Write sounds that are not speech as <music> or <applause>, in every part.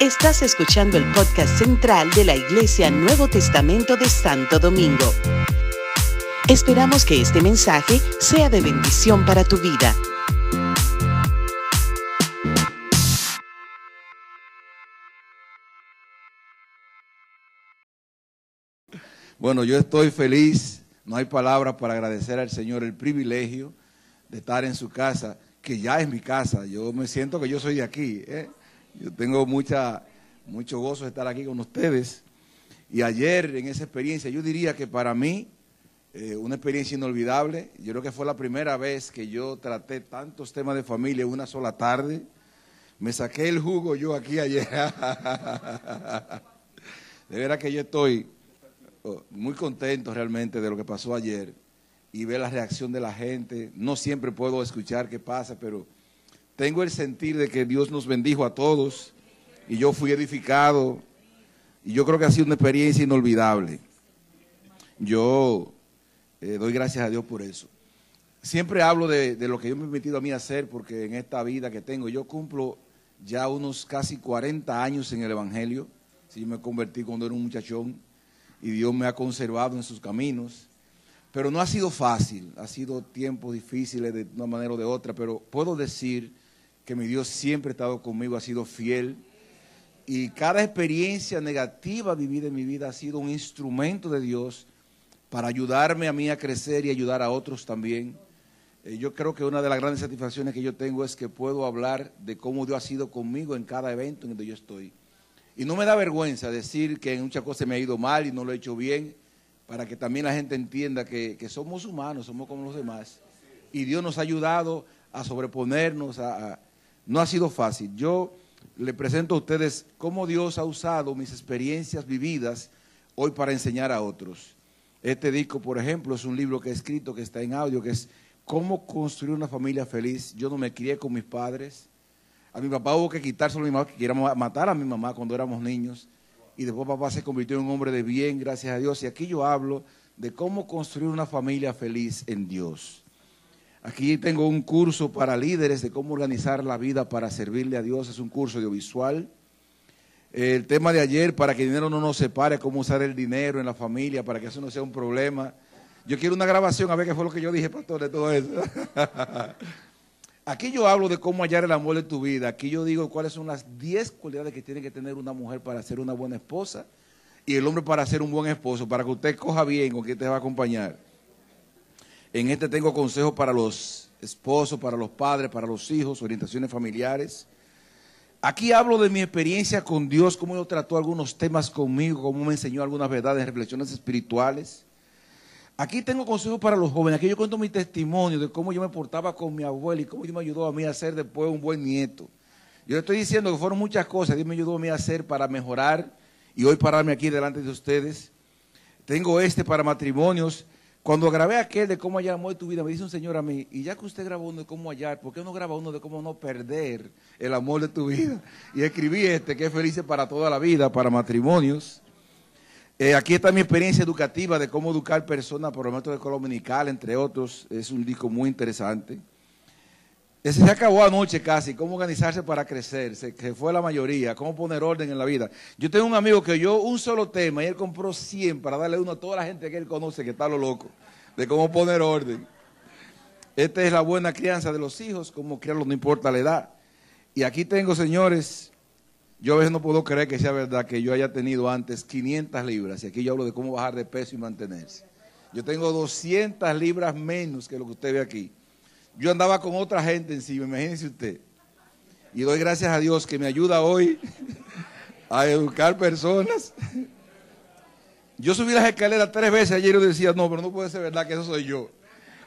Estás escuchando el podcast central de la Iglesia Nuevo Testamento de Santo Domingo. Esperamos que este mensaje sea de bendición para tu vida. Bueno, yo estoy feliz, no hay palabras para agradecer al Señor el privilegio de estar en su casa, que ya es mi casa. Yo me siento que yo soy de aquí. ¿eh? Yo tengo mucha, mucho gozo de estar aquí con ustedes. Y ayer en esa experiencia, yo diría que para mí, eh, una experiencia inolvidable. Yo creo que fue la primera vez que yo traté tantos temas de familia en una sola tarde. Me saqué el jugo yo aquí ayer. <laughs> de verdad que yo estoy oh, muy contento realmente de lo que pasó ayer y ver la reacción de la gente. No siempre puedo escuchar qué pasa, pero tengo el sentir de que Dios nos bendijo a todos y yo fui edificado y yo creo que ha sido una experiencia inolvidable. Yo eh, doy gracias a Dios por eso. Siempre hablo de, lo que Dios me ha permitido a mí hacer porque en esta vida que tengo, yo cumplo ya unos casi 40 años en el Evangelio. Si yo me convertí cuando era un muchachón y Dios me ha conservado en sus caminos. Pero no ha sido fácil, ha sido tiempos difíciles de una manera o de otra, pero puedo decir que mi Dios siempre ha estado conmigo, ha sido fiel. Y cada experiencia negativa vivida en mi vida ha sido un instrumento de Dios para ayudarme a mí a crecer y ayudar a otros también. Eh, yo creo que una de las grandes satisfacciones que yo tengo es que puedo hablar de cómo Dios ha sido conmigo en cada evento en donde yo estoy. Y no me da vergüenza decir que en muchas cosas me ha ido mal y no lo he hecho bien para que también la gente entienda que, que, somos humanos, somos como los demás. Y Dios nos ha ayudado a sobreponernos, a, no ha sido fácil. Yo le presento a ustedes cómo Dios ha usado mis experiencias vividas hoy para enseñar a otros. Este disco, por ejemplo, es un libro que he escrito, que está en audio, que es Cómo construir una familia feliz. Yo no me crié con mis padres. A mi papá hubo que quitárselo a mi mamá, que queríamos matar a mi mamá cuando éramos niños y después papá se convirtió en un hombre de bien, gracias a Dios. Y aquí yo hablo de cómo construir una familia feliz en Dios. Aquí tengo un curso para líderes de cómo organizar la vida para servirle a Dios. Es un curso audiovisual. El tema de ayer, para que el dinero no nos separe, cómo usar el dinero en la familia, para que eso no sea un problema. Yo quiero una grabación a ver qué fue lo que yo dije, pastor, de todo eso. <laughs> Aquí yo hablo de cómo hallar el amor de tu vida. Aquí yo digo cuáles son las 10 cualidades que tiene que tener una mujer para ser una buena esposa y el hombre para ser un buen esposo, para que usted coja bien con quien te va a acompañar. En este tengo consejos para los esposos, para los padres, para los hijos, orientaciones familiares. Aquí hablo de mi experiencia con Dios, cómo Dios trató algunos temas conmigo, cómo me enseñó algunas verdades, reflexiones espirituales. Aquí tengo consejos para los jóvenes. Aquí yo cuento mi testimonio de cómo yo me portaba con mi abuela y cómo Dios me ayudó a mí a ser después un buen nieto. Yo le estoy diciendo que fueron muchas cosas. Dios me ayudó a mí a hacer para mejorar y hoy pararme aquí delante de ustedes. Tengo este para matrimonios. Cuando grabé aquel de cómo hallar amor de tu vida, me dice un señor a mí, y ya que usted grabó uno de cómo hallar, ¿por qué no graba uno de cómo no perder el amor de tu vida? Y escribí este, que es feliz para toda la vida, para matrimonios. Eh, aquí está mi experiencia educativa de cómo educar personas por el método de dominical, entre otros. Es un disco muy interesante. Ese se acabó anoche casi, cómo organizarse para crecer, se, fue la mayoría, cómo poner orden en la vida. Yo tengo un amigo que yo un solo tema y él compró 100 para darle uno a toda la gente que él conoce que está lo loco, de cómo poner orden. Esta es la buena crianza de los hijos, cómo criarlos no importa la edad. Y aquí tengo, señores, yo a veces no puedo creer que sea verdad que yo haya tenido antes 500 libras, y aquí yo hablo de cómo bajar de peso y mantenerse. Yo tengo 200 libras menos que lo que usted ve aquí. Yo andaba con otra gente encima, imagínese usted. Y doy gracias a Dios que me ayuda hoy a educar personas. Yo subí las escaleras tres veces ayer y yo decía, no, pero no puede ser verdad que eso soy yo.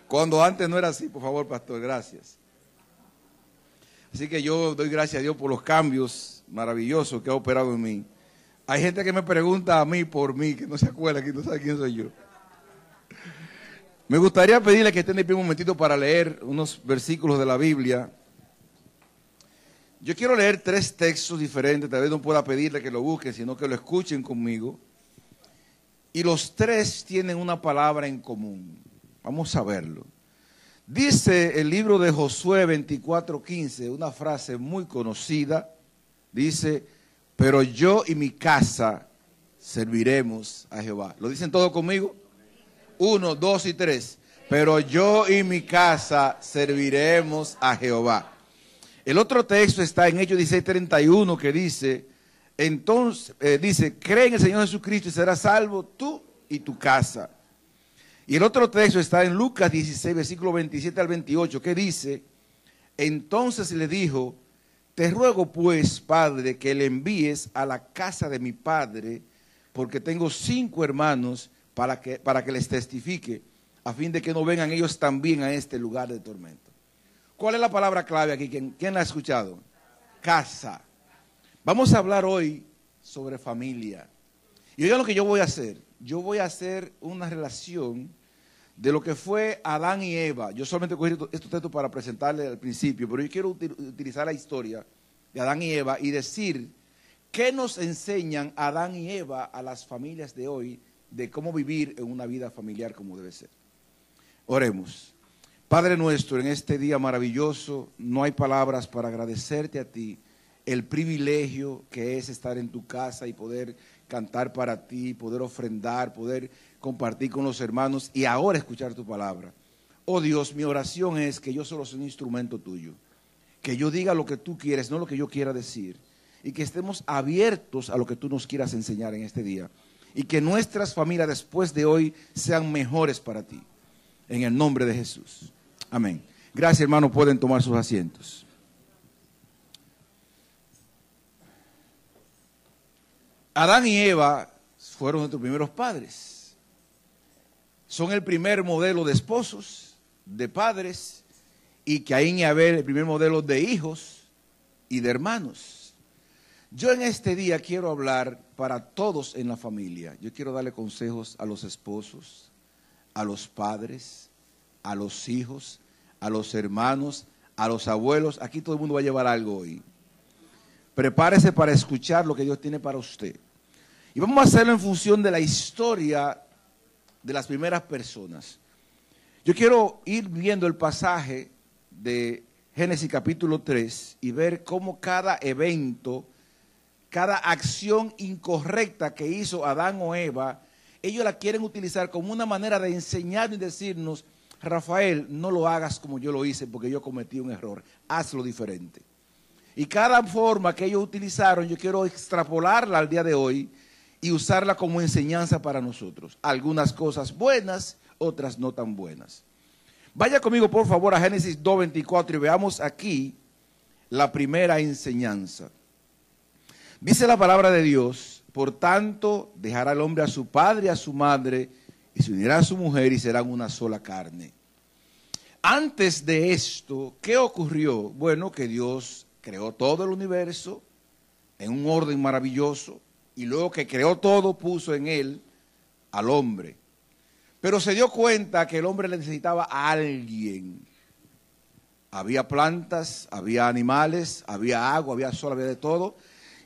Cuando antes no era así, por favor, pastor, gracias. Así que yo doy gracias a Dios por los cambios maravillosos que ha operado en mí. Hay gente que me pregunta a mí por mí, que no se acuerda, que no sabe quién soy yo. Me gustaría pedirle que estén de pie un momentito para leer unos versículos de la Biblia. Yo quiero leer tres textos diferentes, tal vez no pueda pedirle que lo busquen, sino que lo escuchen conmigo. Y los tres tienen una palabra en común. Vamos a verlo. Dice el libro de Josué 24:15, una frase muy conocida dice, pero yo y mi casa serviremos a Jehová. ¿Lo dicen todos conmigo? Uno, dos y tres. Pero yo y mi casa serviremos a Jehová. El otro texto está en Hechos 16:31 que dice, entonces, eh, dice, cree en el Señor Jesucristo y serás salvo tú y tu casa. Y el otro texto está en Lucas 16, versículo 27 al 28, que dice, entonces le dijo, te ruego pues, Padre, que le envíes a la casa de mi Padre, porque tengo cinco hermanos para que, para que les testifique, a fin de que no vengan ellos también a este lugar de tormento. ¿Cuál es la palabra clave aquí? ¿Quién, la ha escuchado? Casa. Vamos a hablar hoy sobre familia. Y oigan lo que yo voy a hacer. Yo voy a hacer una relación de lo que fue Adán y Eva. Yo solamente cogí estos textos para presentarle al principio, pero yo quiero utilizar la historia de Adán y Eva y decir qué nos enseñan Adán y Eva a las familias de hoy de cómo vivir en una vida familiar como debe ser. Oremos. Padre nuestro, en este día maravilloso, no hay palabras para agradecerte a ti el privilegio que es estar en tu casa y poder cantar para ti, poder ofrendar, poder compartir con los hermanos y ahora escuchar tu palabra. Oh Dios, mi oración es que yo solo soy un instrumento tuyo, que yo diga lo que tú quieres, no lo que yo quiera decir, y que estemos abiertos a lo que tú nos quieras enseñar en este día, y que nuestras familias después de hoy sean mejores para ti. En el nombre de Jesús. Amén. Gracias, hermanos. Pueden tomar sus asientos. Adán y Eva fueron nuestros primeros padres. Son el primer modelo de esposos, de padres, y Caín y Abel el primer modelo de hijos y de hermanos. Yo en este día quiero hablar para todos en la familia. Yo quiero darle consejos a los esposos, a los padres, a los hijos, a los hermanos, a los abuelos. Aquí todo el mundo va a llevar algo hoy. Prepárese para escuchar lo que Dios tiene para usted. Y vamos a hacerlo en función de la historia de las primeras personas. Yo quiero ir viendo el pasaje de Génesis capítulo 3 y ver cómo cada evento, cada acción incorrecta que hizo Adán o Eva, ellos la quieren utilizar como una manera de enseñar y decirnos, Rafael, no lo hagas como yo lo hice porque yo cometí un error, hazlo diferente. Y cada forma que ellos utilizaron, yo quiero extrapolarla al día de hoy y usarla como enseñanza para nosotros. Algunas cosas buenas, otras no tan buenas. Vaya conmigo por favor a Génesis 2.24 y veamos aquí la primera enseñanza. Dice la palabra de Dios, por tanto dejará el hombre a su padre y a su madre y se unirá a su mujer y serán una sola carne. Antes de esto, ¿qué ocurrió? Bueno, que Dios creó todo el universo en un orden maravilloso, y luego que creó todo puso en él al hombre. Pero se dio cuenta que el hombre necesitaba a alguien. Había plantas, había animales, había agua, había sol, había de todo.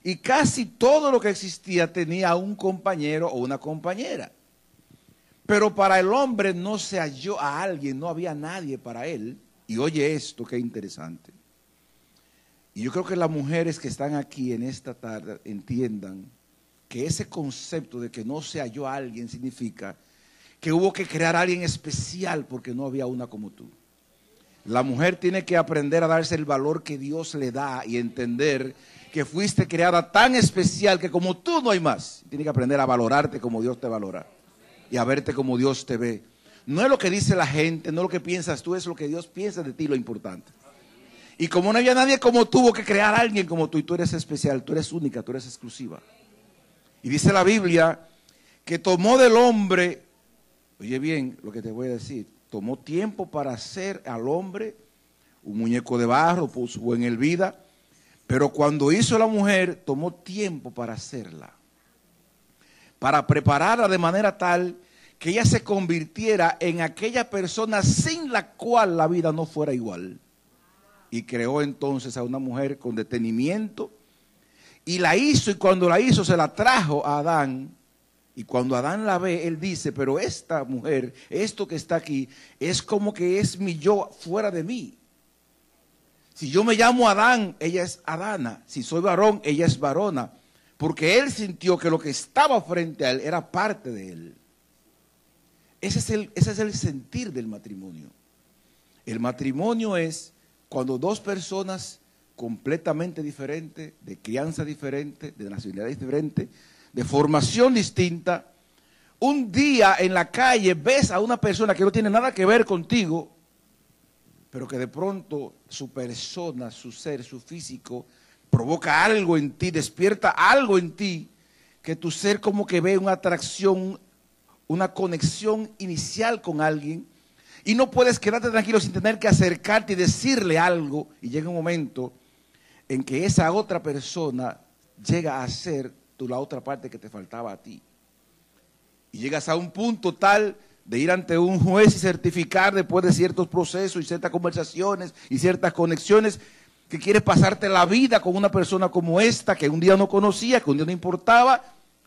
Y casi todo lo que existía tenía un compañero o una compañera. Pero para el hombre no se halló a alguien, no había nadie para él. Y oye esto, qué interesante. Y yo creo que las mujeres que están aquí en esta tarde entiendan que ese concepto de que no se halló a alguien significa que hubo que crear a alguien especial porque no había una como tú. La mujer tiene que aprender a darse el valor que Dios le da y entender que fuiste creada tan especial que como tú no hay más. Tiene que aprender a valorarte como Dios te valora y a verte como Dios te ve. No es lo que dice la gente, no es lo que piensas tú, es lo que Dios piensa de ti lo importante. Y como no había nadie como tú, que crear a alguien como tú y tú eres especial, tú eres única, tú eres exclusiva. Y dice la Biblia que tomó del hombre, oye bien lo que te voy a decir, tomó tiempo para hacer al hombre un muñeco de barro, puso en el vida, pero cuando hizo la mujer, tomó tiempo para hacerla, para prepararla de manera tal que ella se convirtiera en aquella persona sin la cual la vida no fuera igual. Y creó entonces a una mujer con detenimiento, y la hizo y cuando la hizo se la trajo a Adán. Y cuando Adán la ve, él dice, pero esta mujer, esto que está aquí, es como que es mi yo fuera de mí. Si yo me llamo Adán, ella es Adana. Si soy varón, ella es varona. Porque él sintió que lo que estaba frente a él era parte de él. Ese es el, ese es el sentir del matrimonio. El matrimonio es cuando dos personas completamente diferentes, de crianza diferente, de nacionalidad diferente, de formación distinta, un día en la calle ves a una persona que no tiene nada que ver contigo, pero que de pronto su persona, su ser, su físico, provoca algo en ti, despierta algo en ti, que tu ser como que ve una atracción, una conexión inicial con alguien, y no puedes quedarte tranquilo sin tener que acercarte y decirle algo, y llega un momento en que esa otra persona llega a ser tú la otra parte que te faltaba a ti. Y llegas a un punto tal de ir ante un juez y certificar después de ciertos procesos y ciertas conversaciones y ciertas conexiones que quieres pasarte la vida con una persona como esta que un día no conocía, que un día no importaba,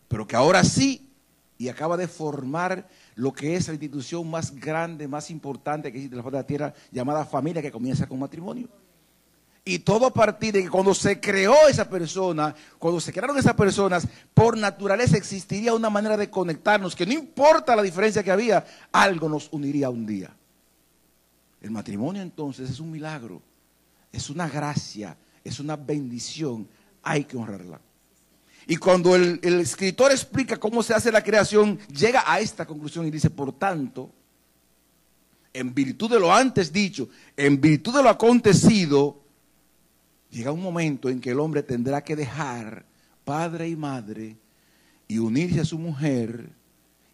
pero que ahora sí y acaba de formar lo que es la institución más grande, más importante que existe en la de la tierra, llamada familia, que comienza con matrimonio. Y todo a partir de que cuando se creó esa persona, cuando se crearon esas personas, por naturaleza existiría una manera de conectarnos, que no importa la diferencia que había, algo nos uniría un día. El matrimonio entonces es un milagro, es una gracia, es una bendición, hay que honrarla. Y cuando el, escritor explica cómo se hace la creación, llega a esta conclusión y dice, por tanto, en virtud de lo antes dicho, en virtud de lo acontecido, llega un momento en que el hombre tendrá que dejar padre y madre y unirse a su mujer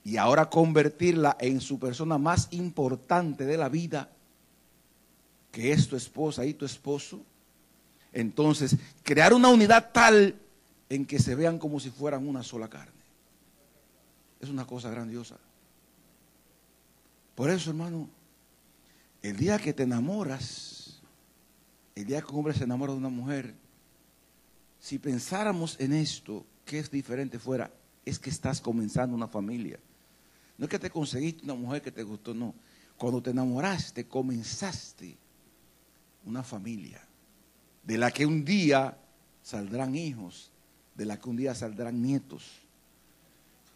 y ahora convertirla en su persona más importante de la vida, que es tu esposa y tu esposo. Entonces, crear una unidad tal en que se vean como si fueran una sola carne. Es una cosa grandiosa. Por eso, hermano, el día que te enamoras, el día que un hombre se enamora de una mujer, si pensáramos en esto, que es diferente fuera, es que estás comenzando una familia. No es que te conseguiste una mujer que te gustó, no. Cuando te enamoraste, comenzaste una familia, de la que un día saldrán hijos, de la que un día saldrán nietos.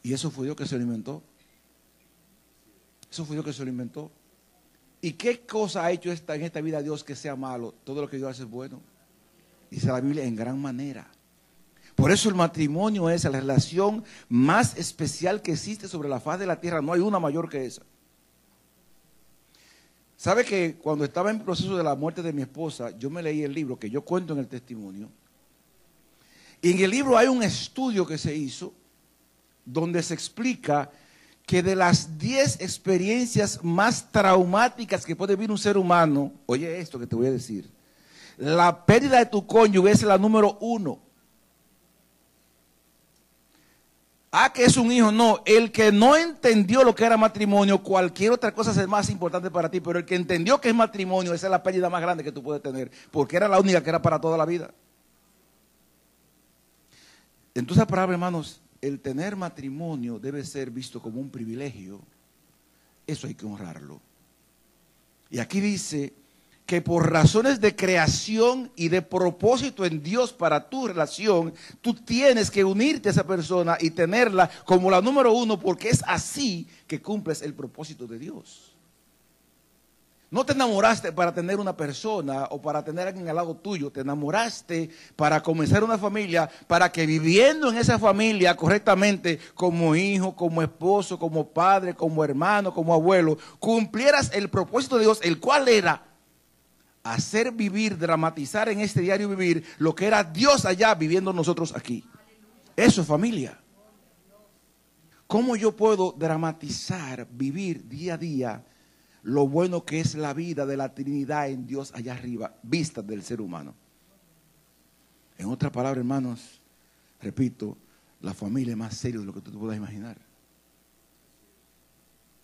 Y eso fue Dios que se lo inventó. Eso fue Dios que se lo inventó. ¿Y qué cosa ha hecho esta, en esta vida Dios que sea malo? Todo lo que Dios hace es bueno. Dice la Biblia en gran manera. Por eso el matrimonio es la relación más especial que existe sobre la faz de la tierra. No hay una mayor que esa. ¿Sabe que cuando estaba en proceso de la muerte de mi esposa, yo me leí el libro que yo cuento en el testimonio? Y en el libro hay un estudio que se hizo donde se explica que de las 10 experiencias más traumáticas que puede vivir un ser humano, oye esto que te voy a decir, la pérdida de tu cónyuge es la número uno. Ah, que es un hijo, no. El que no entendió lo que era matrimonio, cualquier otra cosa es más importante para ti, pero el que entendió que es matrimonio, esa es la pérdida más grande que tú puedes tener, porque era la única que era para toda la vida. Entonces, para hermanos, el tener matrimonio debe ser visto como un privilegio. Eso hay que honrarlo. Y aquí dice que por razones de creación y de propósito en Dios para tu relación, tú tienes que unirte a esa persona y tenerla como la número uno porque es así que cumples el propósito de Dios. No te enamoraste para tener una persona o para tener alguien al lado tuyo, te enamoraste para comenzar una familia, para que viviendo en esa familia correctamente, como hijo, como esposo, como padre, como hermano, como abuelo, cumplieras el propósito de Dios, el cual era hacer vivir, dramatizar en este diario vivir lo que era Dios allá viviendo nosotros aquí. Eso es familia. ¿Cómo yo puedo dramatizar, vivir día a día? Lo bueno que es la vida de la Trinidad en Dios allá arriba, vista del ser humano. En otras palabras, hermanos, repito, la familia es más seria de lo que tú te puedas imaginar.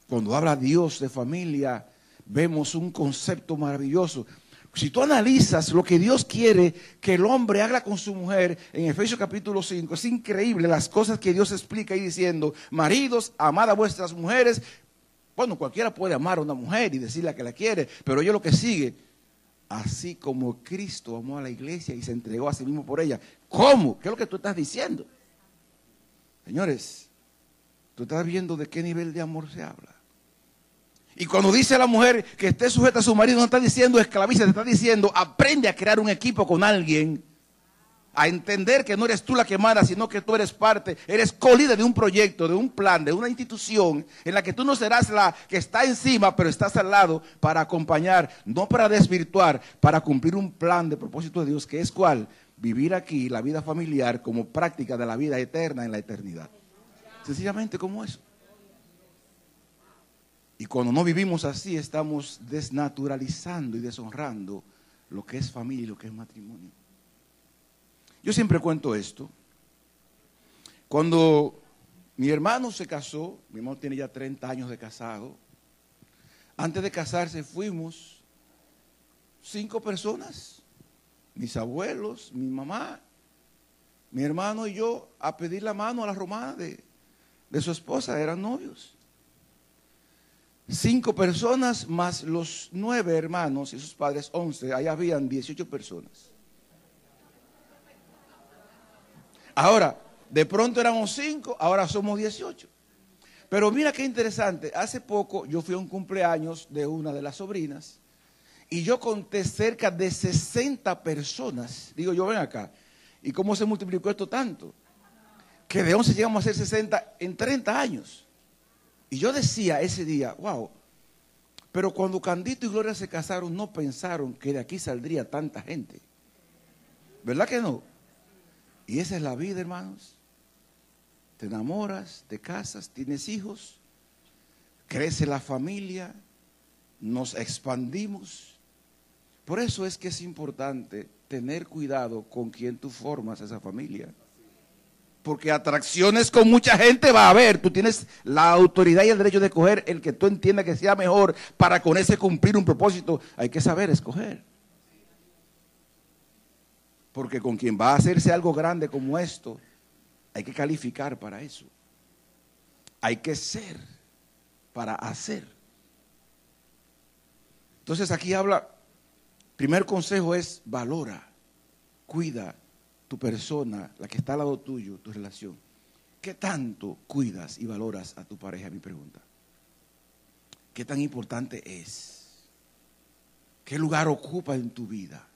Cuando habla Dios de familia, vemos un concepto maravilloso. Si tú analizas lo que Dios quiere que el hombre haga con su mujer en Efesios capítulo 5, es increíble las cosas que Dios explica ahí diciendo, maridos, amad a vuestras mujeres bueno, cualquiera puede amar a una mujer y decirle que la quiere, pero yo lo que sigue, así como Cristo amó a la iglesia y se entregó a sí mismo por ella. ¿Cómo? ¿Qué es lo que tú estás diciendo? Señores, tú estás viendo de qué nivel de amor se habla. Y cuando dice la mujer que esté sujeta a su marido, no está diciendo esclaviza, te está diciendo aprende a crear un equipo con alguien a entender que no eres tú la que manda, sino que tú eres parte, eres colida de un proyecto, de un plan, de una institución en la que tú no serás la que está encima, pero estás al lado para acompañar, no para desvirtuar, para cumplir un plan de propósito de Dios, que es cuál, vivir aquí la vida familiar como práctica de la vida eterna en la eternidad. Sencillamente como eso. Y cuando no vivimos así, estamos desnaturalizando y deshonrando lo que es familia y lo que es matrimonio. Yo siempre cuento esto. Cuando mi hermano se casó, mi hermano tiene ya 30 años de casado, antes de casarse fuimos cinco personas, mis abuelos, mi mamá, mi hermano y yo, a pedir la mano a la romana de, de su esposa, eran novios. Cinco personas más los nueve hermanos y sus padres, once, ahí habían 18 personas. Ahora, de pronto éramos cinco, ahora somos 18. Pero mira qué interesante, hace poco yo fui a un cumpleaños de una de las sobrinas y yo conté cerca de 60 personas. Digo, yo ven acá, ¿y cómo se multiplicó esto tanto? Que de 11 llegamos a ser 60 en 30 años. Y yo decía ese día, wow, pero cuando Candito y Gloria se casaron no pensaron que de aquí saldría tanta gente. ¿Verdad que no? Y esa es la vida, hermanos. Te enamoras, te casas, tienes hijos, crece la familia, nos expandimos. Por eso es que es importante tener cuidado con quien tú formas esa familia. Porque atracciones con mucha gente va a haber. Tú tienes la autoridad y el derecho de escoger el que tú entiendas que sea mejor para con ese cumplir un propósito. Hay que saber escoger. Porque con quien va a hacerse algo grande como esto, hay que calificar para eso. Hay que ser para hacer. Entonces aquí habla, primer consejo es valora, cuida tu persona, la que está al lado tuyo, tu relación. ¿Qué tanto cuidas y valoras a tu pareja? Mi pregunta. ¿Qué tan importante es? ¿Qué lugar ocupa en tu vida?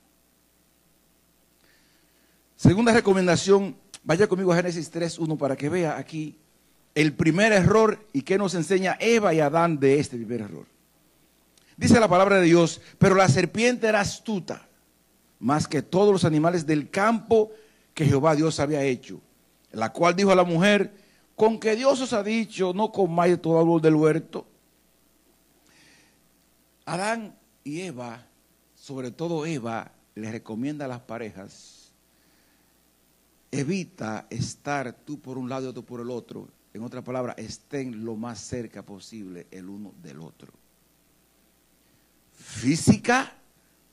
Segunda recomendación, vaya conmigo a Génesis 3.1 para que vea aquí el primer error y qué nos enseña Eva y Adán de este primer error. Dice la palabra de Dios, pero la serpiente era astuta, más que todos los animales del campo que Jehová Dios había hecho, la cual dijo a la mujer, con que Dios os ha dicho, no comáis de todo árbol del huerto. Adán y Eva, sobre todo Eva, le recomienda a las parejas evita estar tú por un lado y otro por el otro. En otra palabra, estén lo más cerca posible el uno del otro. Física,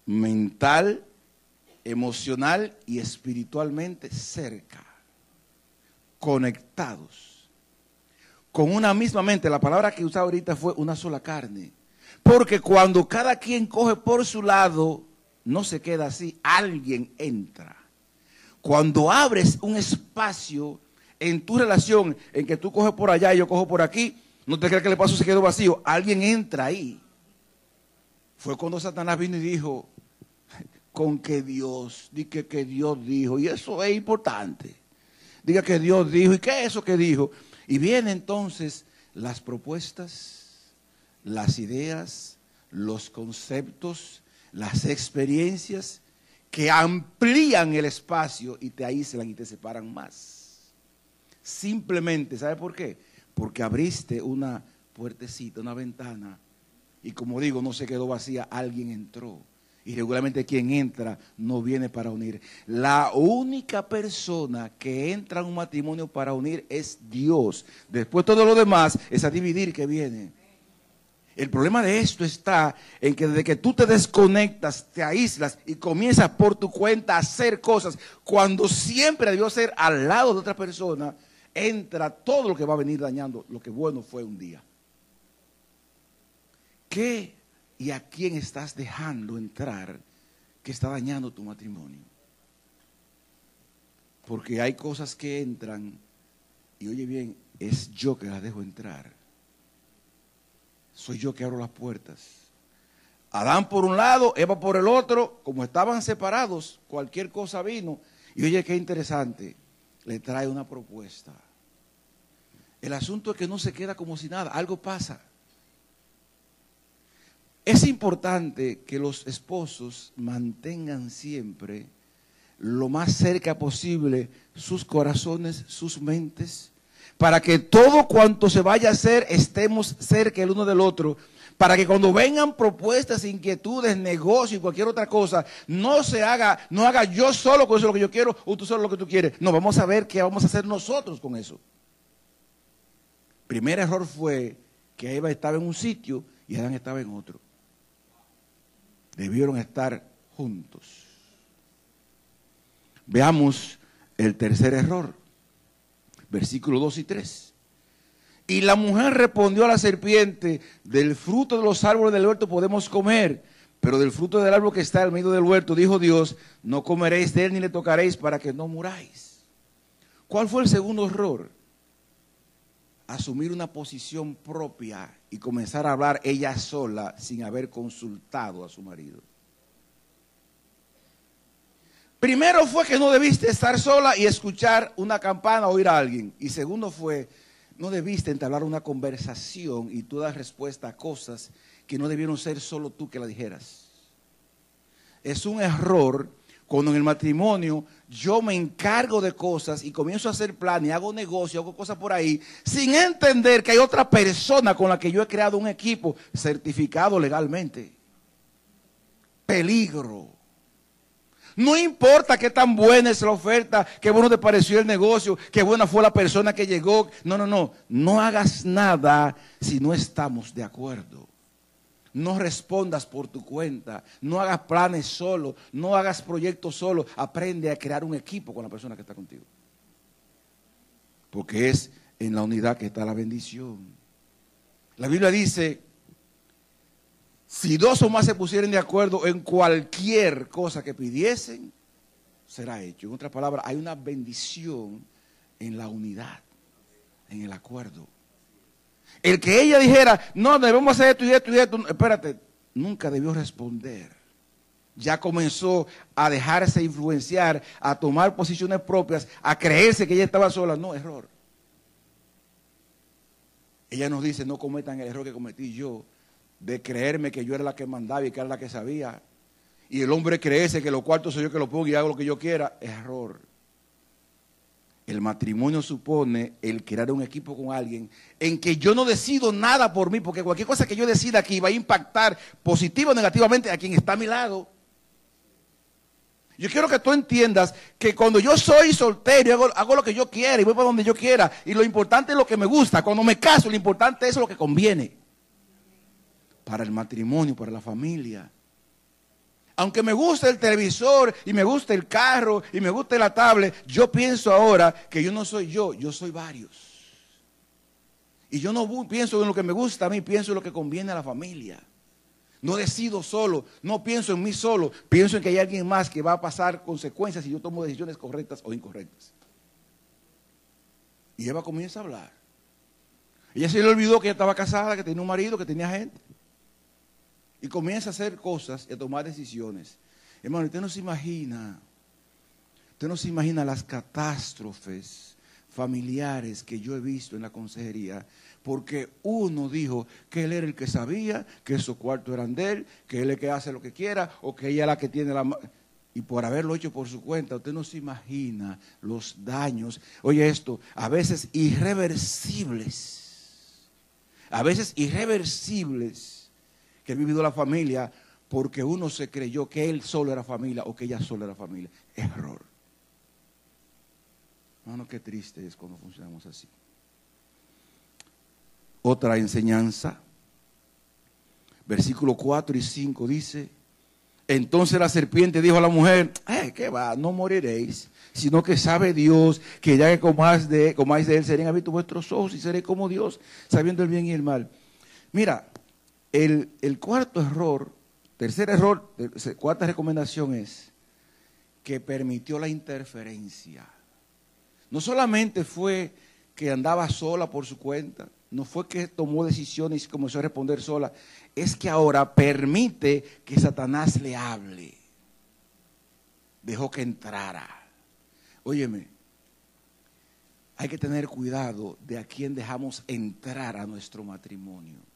mental, emocional y espiritualmente cerca. Conectados. Con una misma mente. La palabra que usaba ahorita fue una sola carne. Porque cuando cada quien coge por su lado, no se queda así, alguien entra cuando abres un espacio en tu relación, en que tú coges por allá y yo cojo por aquí, no te creas que el espacio se quedó vacío, alguien entra ahí. Fue cuando Satanás vino y dijo, con que Dios, diga que Dios dijo, y eso es importante. Diga que Dios dijo, ¿y qué es eso que dijo? Y vienen entonces las propuestas, las ideas, los conceptos, las experiencias que amplían el espacio y te aíslan y te separan más. Simplemente, ¿sabe por qué? Porque abriste una puertecita, una ventana, y como digo, no se quedó vacía, alguien entró. Y regularmente quien entra no viene para unir. La única persona que entra en un matrimonio para unir es Dios. Después todo lo demás es a dividir que viene. El problema de esto está en que desde que tú te desconectas, te aíslas y comienzas por tu cuenta a hacer cosas, cuando siempre debió ser al lado de otra persona, entra todo lo que va a venir dañando lo que bueno fue un día. ¿Qué y a quién estás dejando entrar que está dañando tu matrimonio. Porque hay cosas que entran y oye bien, es yo que las dejo entrar. Soy yo que abro las puertas. Adán por un lado, Eva por el otro, como estaban separados, cualquier cosa vino. Y oye, qué interesante, le trae una propuesta. El asunto es que no se queda como si nada, algo pasa. Es importante que los esposos mantengan siempre lo más cerca posible sus corazones, sus mentes, para que todo cuanto se vaya a hacer estemos cerca el uno del otro para que cuando vengan propuestas, inquietudes, negocios y cualquier otra cosa, no se haga, no haga yo solo con eso lo que yo quiero o tú solo lo que tú quieres. No, vamos a ver qué vamos a hacer nosotros con eso. Primer error fue que Eva estaba en un sitio y Adán estaba en otro. Debieron estar juntos. Veamos el tercer error. Versículos 2 y 3. Y la mujer respondió a la serpiente, del fruto de los árboles del huerto podemos comer, pero del fruto del árbol que está al medio del huerto, dijo Dios, no comeréis de él ni le tocaréis para que no muráis. ¿Cuál fue el segundo error? Asumir una posición propia y comenzar a hablar ella sola sin haber consultado a su marido. Primero fue que no debiste estar sola y escuchar una campana o oír a alguien. Y segundo fue no debiste entablar una conversación y tú das respuesta a cosas que no debieron ser solo tú que la dijeras. Es un error cuando en el matrimonio yo me encargo de cosas y comienzo a hacer plan y hago negocio, hago cosas por ahí, sin entender que hay otra persona con la que yo he creado un equipo certificado legalmente. Peligro. No importa qué tan buena es la oferta, qué bueno te pareció el negocio, qué buena fue la persona que llegó. No, no, no. No hagas nada si no estamos de acuerdo. No respondas por tu cuenta. No hagas planes solo. No hagas proyectos solo. Aprende a crear un equipo con la persona que está contigo. Porque es en la unidad que está la bendición. La Biblia dice si dos o más se pusieren de acuerdo en cualquier cosa que pidiesen, será hecho. En otras palabras, hay una bendición en la unidad, en el acuerdo. El que ella dijera, no, debemos hacer esto y esto y esto, espérate, nunca debió responder. Ya comenzó a dejarse influenciar, a tomar posiciones propias, a creerse que ella estaba sola. No, error. Ella nos dice, no cometan el error que cometí yo de creerme que yo era la que mandaba y que era la que sabía. Y el hombre creece que los cuartos soy yo que lo pongo y hago lo que yo quiera. Error. El matrimonio supone el crear un equipo con alguien en que yo no decido nada por mí, porque cualquier cosa que yo decida aquí va a impactar positivo o negativamente a quien está a mi lado. Yo quiero que tú entiendas que cuando yo soy soltero hago, hago, lo que yo quiera y voy para donde yo quiera, y lo importante es lo que me gusta, cuando me caso, lo importante es lo que conviene para el matrimonio, para la familia. Aunque me guste el televisor y me guste el carro y me guste la tablet, yo pienso ahora que yo no soy yo, yo soy varios. Y yo no pienso en lo que me gusta a mí, pienso en lo que conviene a la familia. No decido solo, no pienso en mí solo, pienso en que hay alguien más que va a pasar consecuencias si yo tomo decisiones correctas o incorrectas. Y Eva comienza a hablar. Ella se le olvidó que ella estaba casada, que tenía un marido, que tenía gente y comienza a hacer cosas y a tomar decisiones. Hermano, usted no se imagina, usted no se imagina las catástrofes familiares que yo he visto en la consejería, porque uno dijo que él era el que sabía, que esos cuartos eran de él, que él es el que hace lo que quiera, o que ella es la que tiene la... Y por haberlo hecho por su cuenta, usted no se imagina los daños, oye esto, a veces irreversibles, a veces irreversibles que ha vivido la familia porque uno se creyó que él solo era familia o que ella solo era familia. Error. Hermano, qué triste es cuando funcionamos así. Otra enseñanza. Versículo 4 y 5 dice, entonces la serpiente dijo a la mujer, eh, ¿qué va? No moriréis, sino que sabe Dios que ya que comáis de, comáis de él, serían abiertos vuestros ojos y seréis como Dios, sabiendo el bien y el mal. Mira, el, cuarto error tercer error, cuarta recomendación es que permitió la interferencia. No solamente fue que andaba sola por su cuenta, no fue que tomó decisiones y comenzó a responder sola, es que ahora permite que Satanás le hable. Dejó que entrara. Óyeme, hay que tener cuidado de a quién dejamos entrar a nuestro matrimonio.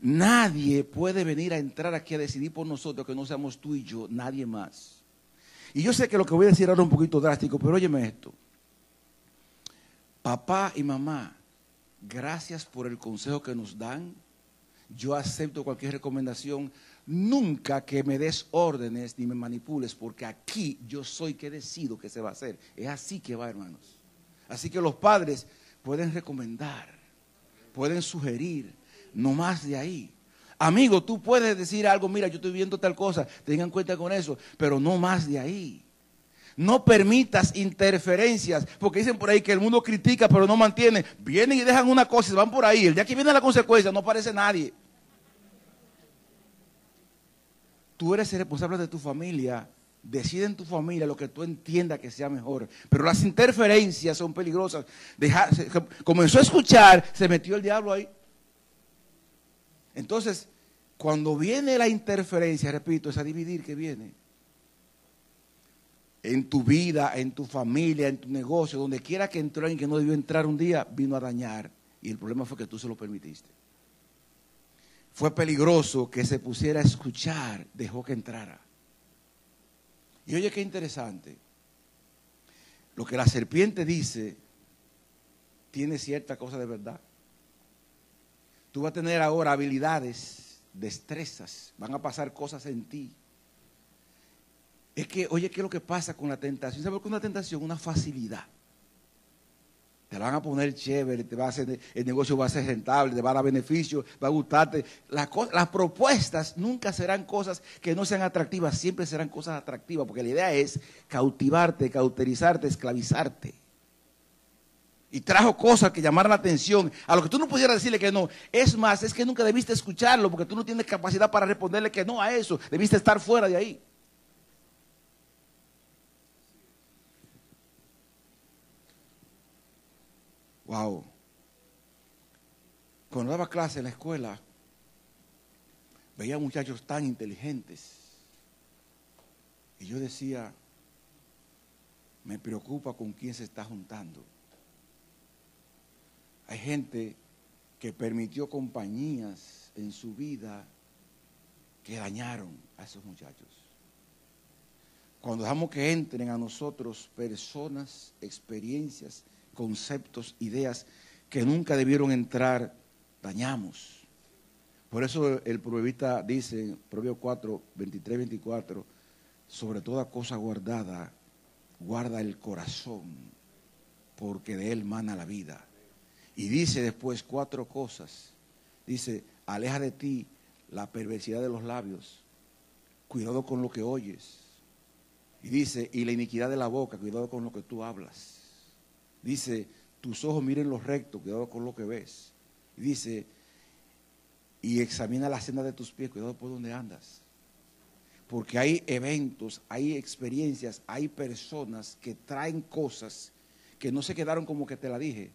Nadie puede venir a entrar aquí a decidir por nosotros que no seamos tú y yo, nadie más. Y yo sé que lo que voy a decir ahora es un poquito drástico, pero óyeme esto. Papá y mamá, gracias por el consejo que nos dan. Yo acepto cualquier recomendación. Nunca que me des órdenes ni me manipules, porque aquí yo soy que decido qué se va a hacer. Es así que va, hermanos. Así que los padres pueden recomendar, pueden sugerir, no más de ahí. Amigo, tú puedes decir algo, mira, yo estoy viendo tal cosa, tengan cuenta con eso, pero no más de ahí. No permitas interferencias, porque dicen por ahí que el mundo critica, pero no mantiene. Vienen y dejan una cosa y van por ahí. El día que viene la consecuencia no aparece nadie. Tú eres el responsable de tu familia. Decide en tu familia lo que tú entiendas que sea mejor. Pero las interferencias son peligrosas. comenzó a escuchar, se metió el diablo ahí. Entonces, cuando viene la interferencia, repito, es a dividir que viene en tu vida, en tu familia, en tu negocio, donde quiera que entró y que no debió entrar un día, vino a dañar. Y el problema fue que tú se lo permitiste. Fue peligroso que se pusiera a escuchar, dejó que entrara. Y oye qué interesante. Lo que la serpiente dice tiene cierta cosa de verdad. Tú vas a tener ahora habilidades, destrezas, van a pasar cosas en ti es que, oye, ¿qué es lo que pasa con la tentación? ¿Sabes qué es una tentación? Una facilidad. Te van a poner chévere, te va a hacer, el negocio va a ser rentable, te va a dar beneficio, va a gustarte. las propuestas nunca serán cosas que no sean atractivas, siempre serán cosas atractivas, porque la idea es cautivarte, cauterizarte, esclavizarte. Y trajo cosas que llamaran la atención, a lo que tú no pudieras decirle que no. Es más, es que nunca debiste escucharlo, porque tú no tienes capacidad para responderle que no a eso. Debiste estar fuera de ahí. Wow. Cuando daba clase en la escuela, veía muchachos tan inteligentes. Y yo decía, me preocupa con quién se está juntando. Hay gente que permitió compañías en su vida que dañaron a esos muchachos. Cuando dejamos que entren a nosotros personas, experiencias, conceptos, ideas que nunca debieron entrar, dañamos. Por eso el proverbista dice Proverbio 4, 23, 24, sobre toda cosa guardada, guarda el corazón, porque de él mana la vida. Y dice después cuatro cosas. Dice, aleja de ti la perversidad de los labios, cuidado con lo que oyes. Y dice, y la iniquidad de la boca, cuidado con lo que tú hablas. Dice, tus ojos miren lo recto, cuidado con lo que ves. Y dice, y examina la senda de tus pies, cuidado por donde andas. Porque hay eventos, hay experiencias, hay personas que traen cosas que no se quedaron como que te la dije.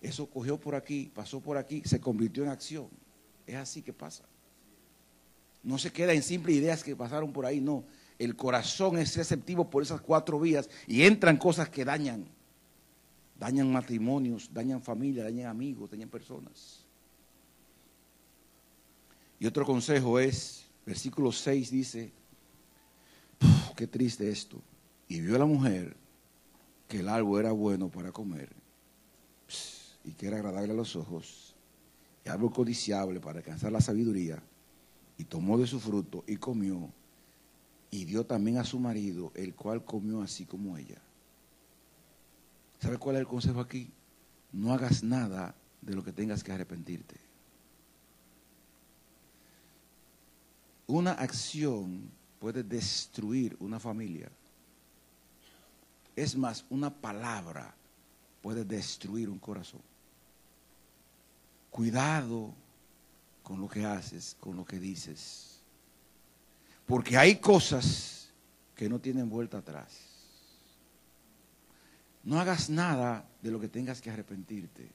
Eso cogió por aquí, pasó por aquí, se convirtió en acción. Es así que pasa. No se queda en simples ideas que pasaron por ahí, no. El corazón es receptivo por esas cuatro vías y entran cosas que dañan dañan matrimonios, dañan familia, dañan amigos, dañan personas. Y otro consejo es, versículo 6 dice, qué triste esto. Y vio a la mujer que el árbol era bueno para comer y que era agradable a los ojos, y árbol codiciable para alcanzar la sabiduría, y tomó de su fruto y comió, y dio también a su marido, el cual comió así como ella. ¿Sabe cuál es el consejo aquí? No hagas nada de lo que tengas que arrepentirte. Una acción puede destruir una familia. Es más, una palabra puede destruir un corazón. Cuidado con lo que haces, con lo que dices. Porque hay cosas que no tienen vuelta atrás. No hagas nada de lo que tengas que arrepentirte.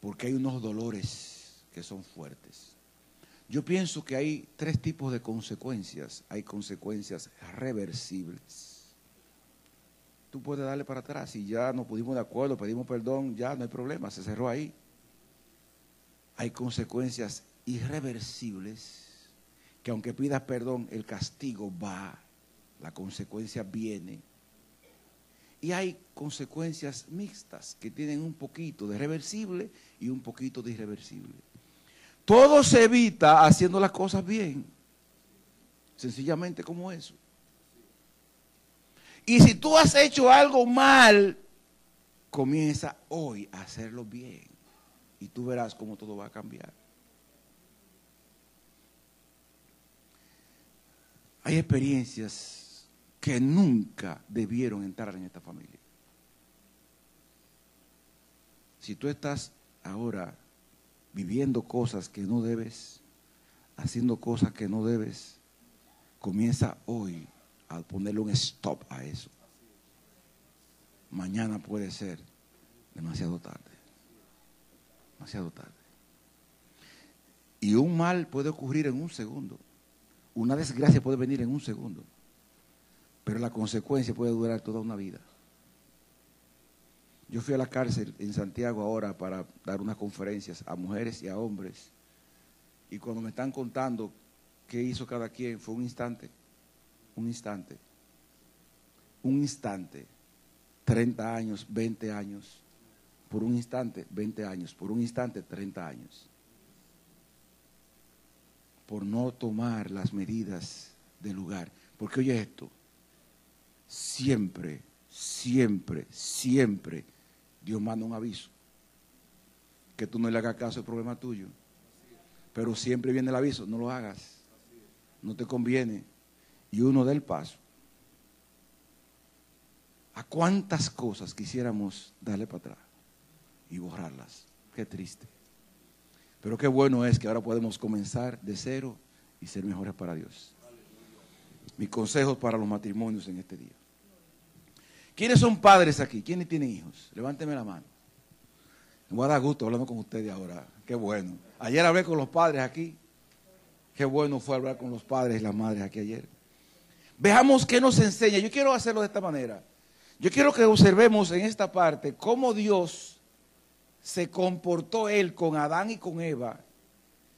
Porque hay unos dolores que son fuertes. Yo pienso que hay tres tipos de consecuencias. Hay consecuencias reversibles. Tú puedes darle para atrás. Si ya no pudimos de acuerdo, pedimos perdón, ya no hay problema, se cerró ahí. Hay consecuencias irreversibles que aunque pidas perdón, el castigo va, la consecuencia viene. Y hay consecuencias mixtas que tienen un poquito de reversible y un poquito de irreversible. Todo se evita haciendo las cosas bien. Sencillamente como eso. Y si tú has hecho algo mal, comienza hoy a hacerlo bien. Y tú verás cómo todo va a cambiar. Hay experiencias que nunca debieron entrar en esta familia. Si tú estás ahora viviendo cosas que no debes, haciendo cosas que no debes, comienza hoy a ponerle un stop a eso. Mañana puede ser demasiado tarde. Demasiado tarde. Y un mal puede ocurrir en un segundo. Una desgracia puede venir en un segundo. Pero la consecuencia puede durar toda una vida. Yo fui a la cárcel en Santiago ahora para dar unas conferencias a mujeres y a hombres. Y cuando me están contando qué hizo cada quien, fue un instante. Un instante. Un instante. 30 años, 20 años. Por un instante, 20 años. Por un instante, 30 años. Por no tomar las medidas del lugar. Porque oye esto, siempre, siempre, siempre Dios manda un aviso. Que tú no le hagas caso, es problema tuyo. Pero siempre viene el aviso, no lo hagas. No te conviene. Y uno del paso. ¿A cuántas cosas quisiéramos darle para atrás y borrarlas? Qué triste. Pero qué bueno es que ahora podemos comenzar de cero y ser mejores para Dios. Mis consejos para los matrimonios en este día. ¿Quiénes son padres aquí? ¿Quiénes tienen hijos? Levánteme la mano. Me a dar gusto hablando con ustedes ahora. Qué bueno. Ayer hablé con los padres aquí. Qué bueno fue hablar con los padres y las madres aquí ayer. Veamos qué nos enseña. Yo quiero hacerlo de esta manera. Yo quiero que observemos en esta parte cómo Dios se comportó él con Adán y con Eva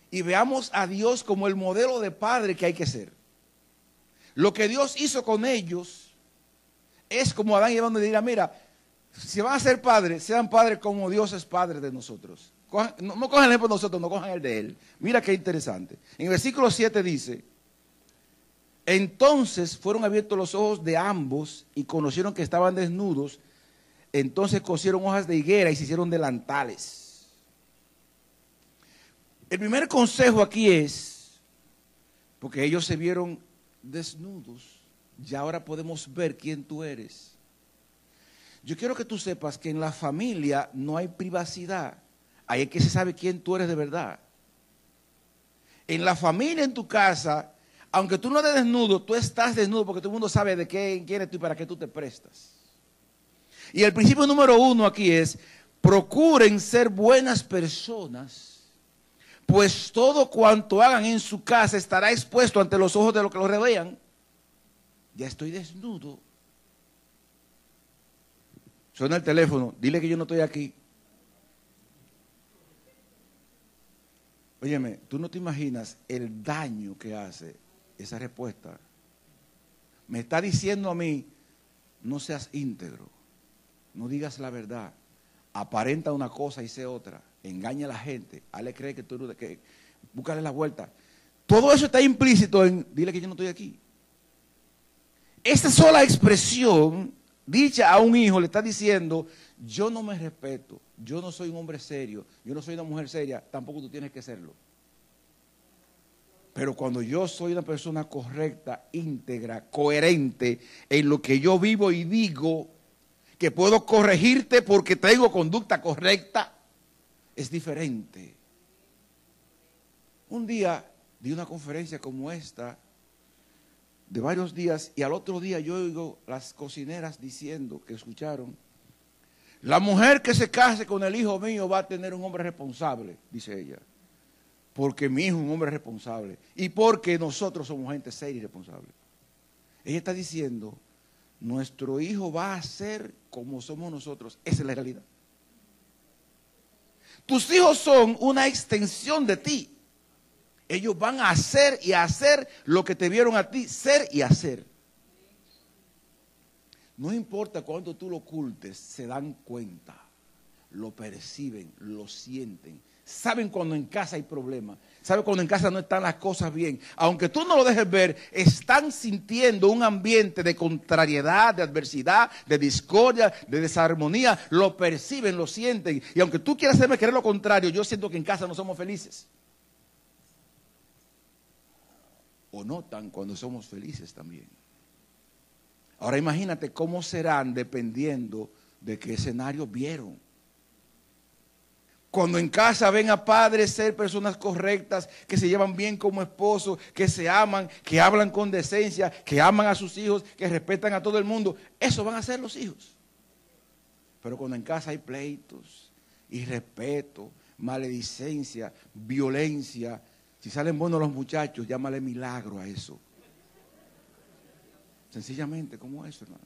y veamos a Dios como el modelo de padre que hay que ser. Lo que Dios hizo con ellos es como Adán y Eva donde dirá, mira, si van a ser padres, sean padres como Dios es padre de nosotros. no, cojan el ejemplo de nosotros, no cojan el de él. Mira qué interesante. En el versículo 7 dice, entonces fueron abiertos los ojos de ambos y conocieron que estaban desnudos. Entonces cosieron hojas de higuera y se hicieron delantales. El primer consejo aquí es, porque ellos se vieron desnudos, ya ahora podemos ver quién tú eres. Yo quiero que tú sepas que en la familia no hay privacidad. Ahí es que se sabe quién tú eres de verdad. En la familia, en tu casa, aunque tú no estés desnudo, tú estás desnudo porque todo el mundo sabe de qué quién eres tú y para qué tú te prestas. Y el principio número uno aquí es, procuren ser buenas personas, pues todo cuanto hagan en su casa estará expuesto ante los ojos de los que lo rodean. Ya estoy desnudo. Suena el teléfono, dile que yo no estoy aquí. Óyeme, tú no te imaginas el daño que hace esa respuesta. Me está diciendo a mí, no seas íntegro, no digas la verdad, aparenta una cosa y sé otra, engaña a la gente, le cree que tú, que, búscale la vuelta. Todo eso está implícito en, dile que yo no estoy aquí. Esta sola expresión, dicha a un hijo, le está diciendo, yo no me respeto, yo no soy un hombre serio, yo no soy una mujer seria, tampoco tú tienes que serlo. Pero cuando yo soy una persona correcta, íntegra, coherente en lo que yo vivo y digo, que puedo corregirte porque tengo conducta correcta, es diferente. Un día di una conferencia como esta, de varios días, y al otro día yo oigo las cocineras diciendo que escucharon, la mujer que se case con el hijo mío va a tener un hombre responsable, dice ella, porque mi hijo es un hombre responsable y porque nosotros somos gente seria y responsable. Ella está diciendo, nuestro hijo va a ser como somos nosotros, esa es la realidad. Tus hijos son una extensión de ti. Ellos van a hacer y a hacer lo que te vieron a ti ser y hacer. No importa cuánto tú lo ocultes, se dan cuenta, lo perciben, lo sienten. Saben cuando en casa hay problemas, saben cuando en casa no están las cosas bien. Aunque tú no lo dejes ver, están sintiendo un ambiente de contrariedad, de adversidad, de discordia, de desarmonía. Lo perciben, lo sienten. Y aunque tú quieras hacerme creer lo contrario, yo siento que en casa no somos felices. O notan cuando somos felices también. Ahora imagínate cómo serán dependiendo de qué escenario vieron. Cuando en casa ven a padres ser personas correctas, que se llevan bien como esposos, que se aman, que hablan con decencia, que aman a sus hijos, que respetan a todo el mundo, eso van a ser los hijos. Pero cuando en casa hay pleitos, irrespeto, maledicencia, violencia, si salen buenos los muchachos, llámale milagro a eso. Sencillamente, como eso, hermano.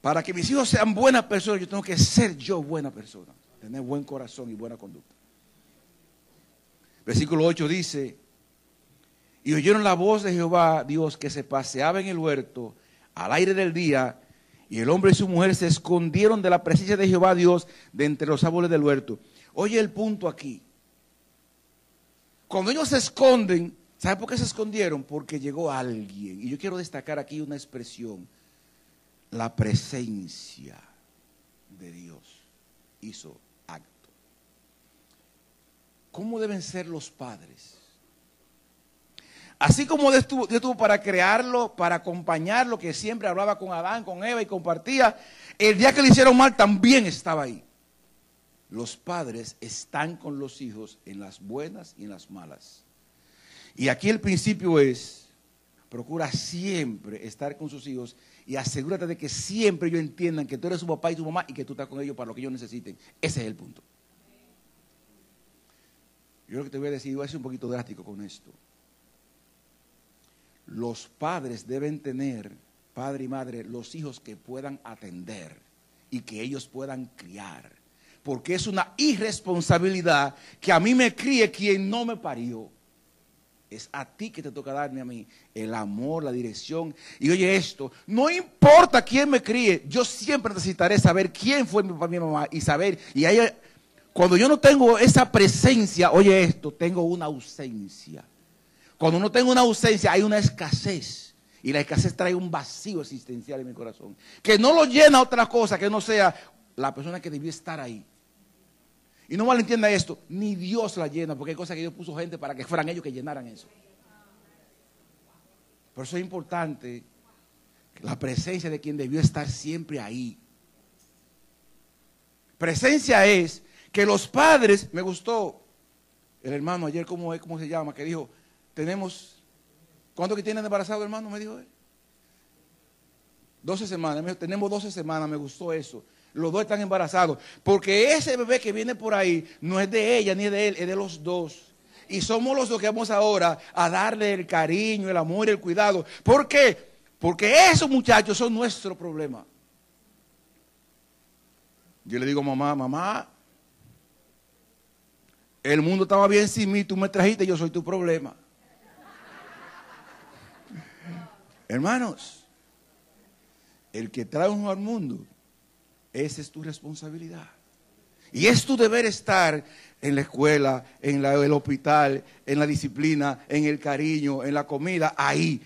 Para que mis hijos sean buenas personas, yo tengo que ser yo buena persona. Tener buen corazón y buena conducta. Versículo 8 dice, y oyeron la voz de Jehová, Dios, que se paseaba en el huerto al aire del día, y el hombre y su mujer se escondieron de la presencia de Jehová, Dios, de entre los árboles del huerto. Oye el punto aquí. Cuando ellos se esconden, ¿sabe por qué se escondieron? Porque llegó alguien. Y yo quiero destacar aquí una expresión la presencia de Dios hizo acto. ¿Cómo deben ser los padres? Así como Dios estuvo, para crearlo, para acompañarlo, que siempre hablaba con Adán, con Eva y compartía, el día que le hicieron mal también estaba ahí. Los padres están con los hijos en las buenas y en las malas. Y aquí el principio es, procura siempre estar con sus hijos y asegúrate de que siempre ellos entiendan que tú eres su papá y su mamá y que tú estás con ellos para lo que ellos necesiten. Ese es el punto. Yo lo que te voy a decir, voy a ser un poquito drástico con esto. Los padres deben tener, padre y madre, los hijos que puedan atender y que ellos puedan criar. Porque es una irresponsabilidad que a mí me críe quien no me parió. Es a ti que te toca darme a mí el amor, la dirección. Y oye esto, no importa quién me críe, yo siempre necesitaré saber quién fue mi papá mi mamá y saber. Y cuando yo no tengo esa presencia, oye esto, tengo una ausencia. Cuando no tengo una ausencia, hay una escasez. Y la escasez trae un vacío existencial en mi corazón. Que no lo llena otra cosa que no sea la persona que debió estar ahí. Y no malentienda esto, ni Dios la llena, porque hay cosas que Dios puso gente para que fueran ellos que llenaran eso. Por eso es importante la presencia de quien debió estar siempre ahí. Presencia es que los padres, me gustó el hermano ayer, ¿cómo es? ¿Cómo se llama? Que dijo, tenemos, ¿cuánto que tienen embarazado hermano? Me dijo él. 12 semanas, tenemos 12 semanas, me gustó eso. Los dos están embarazados. Porque ese bebé que viene por ahí no es de ella ni de él, es de los dos. Y somos los dos que vamos ahora a darle el cariño, el amor y el cuidado. ¿Por qué? Porque esos muchachos son nuestro problema. Yo le digo, mamá, mamá, el mundo estaba bien sin mí, tú me trajiste, yo soy tu problema. <laughs> Hermanos, el que trae un al mundo esa es tu responsabilidad. Y es tu deber estar en la escuela, en el hospital, en la disciplina, en el cariño, en la comida, ahí.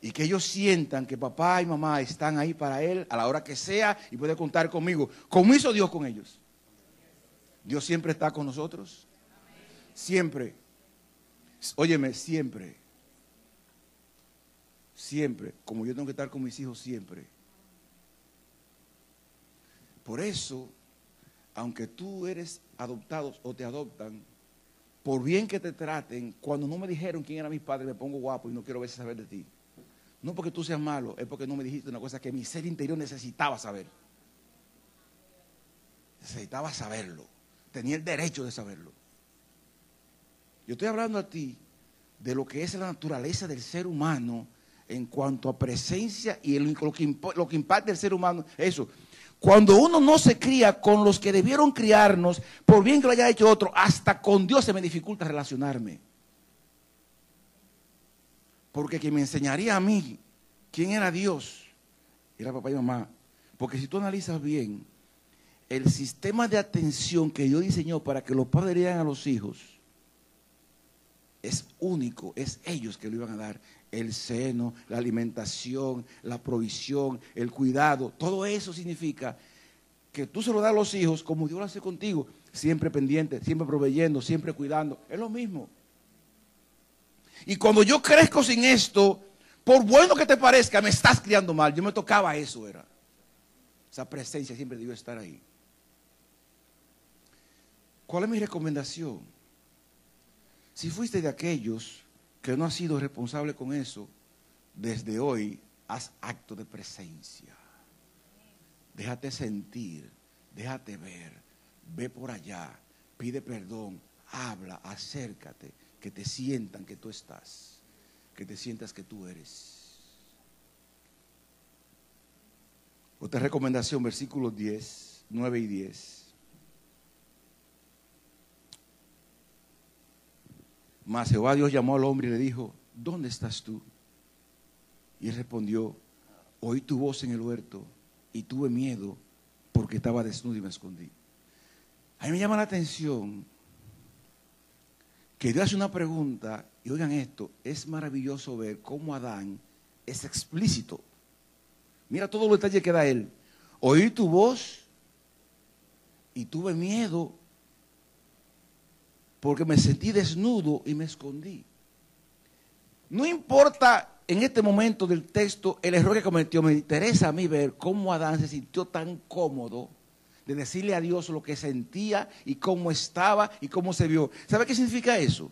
Y que ellos sientan que papá y mamá están ahí para él a la hora que sea y puede contar conmigo. Como hizo Dios con ellos. Dios siempre está con nosotros. Siempre. Óyeme, siempre. Siempre. Como yo tengo que estar con mis hijos siempre. Por eso, aunque tú eres adoptado o te adoptan, por bien que te traten, cuando no me dijeron quién era mi padre, me pongo guapo y no quiero ver saber de ti. No porque tú seas malo, es porque no me dijiste una cosa que mi ser interior necesitaba saber. Necesitaba saberlo. Tenía el derecho de saberlo. Yo estoy hablando a ti de lo que es la naturaleza del ser humano en cuanto a presencia y lo, que, lo que impacta el ser humano. Eso. Cuando uno no se cría con los que debieron criarnos, por bien que lo haya hecho otro, hasta con Dios se me dificulta relacionarme. Porque quien me enseñaría a mí quién era Dios era papá y mamá. Porque si tú analizas bien, el sistema de atención que Dios diseñó para que los padres dieran a los hijos es único, es ellos que lo iban a dar. El seno, la alimentación, la provisión, el cuidado, todo eso significa que tú se lo das a los hijos como Dios lo hace contigo, siempre pendiente, siempre proveyendo, siempre cuidando. Es lo mismo. Y cuando yo crezco sin esto, por bueno que te parezca, me estás criando mal. Yo me tocaba eso, era. Esa presencia siempre debió estar ahí. ¿Cuál es mi recomendación? Si fuiste de aquellos que no has sido responsable con eso, desde hoy haz acto de presencia. Déjate sentir, déjate ver, ve por allá, pide perdón, habla, acércate, que te sientan que tú estás, que te sientas que tú eres. Otra recomendación, versículos 10, 9 y 10. Mas Jehová Dios llamó al hombre y le dijo, ¿dónde estás tú? Y él respondió, oí tu voz en el huerto y tuve miedo porque estaba desnudo y me escondí. A mí me llama la atención que Dios hace una pregunta y oigan esto, es maravilloso ver cómo Adán es explícito. Mira todo los detalles que da él. Oí tu voz y tuve miedo porque me sentí desnudo y me escondí. No importa en este momento del texto el error que cometió, me interesa a mí ver cómo Adán se sintió tan cómodo de decirle a Dios lo que sentía y cómo estaba y cómo se vio. ¿Sabe qué significa eso?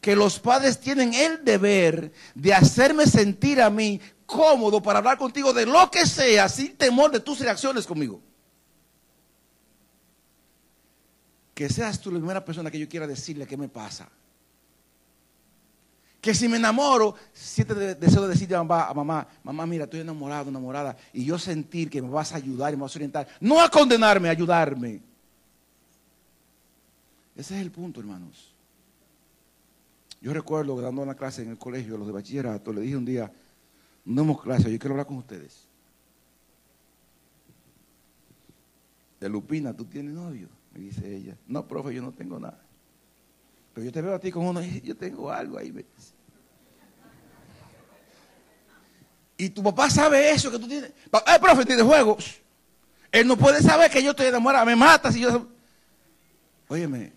Que los padres tienen el deber de hacerme sentir a mí cómodo para hablar contigo de lo que sea sin temor de tus reacciones conmigo. Que seas tú la primera persona que yo quiera decirle qué me pasa. Que si me enamoro, siete deseo de decirle a mamá, a mamá, mamá, mira, estoy enamorado, enamorada, y yo sentir que me vas a ayudar y me vas a orientar. No a condenarme, a ayudarme. Ese es el punto, hermanos. Yo recuerdo dando una clase en el colegio, los de bachillerato, le dije un día, no hemos clase, yo quiero hablar con ustedes. De Lupina, ¿tú tienes novio? Dice ella, no, profe, yo no tengo nada. Pero yo te veo a ti con uno y yo tengo algo ahí. Y tu papá sabe eso que tú tienes. Eh, profe, tiene juegos. Él no puede saber que yo estoy enamorada. Me mata si yo. Óyeme.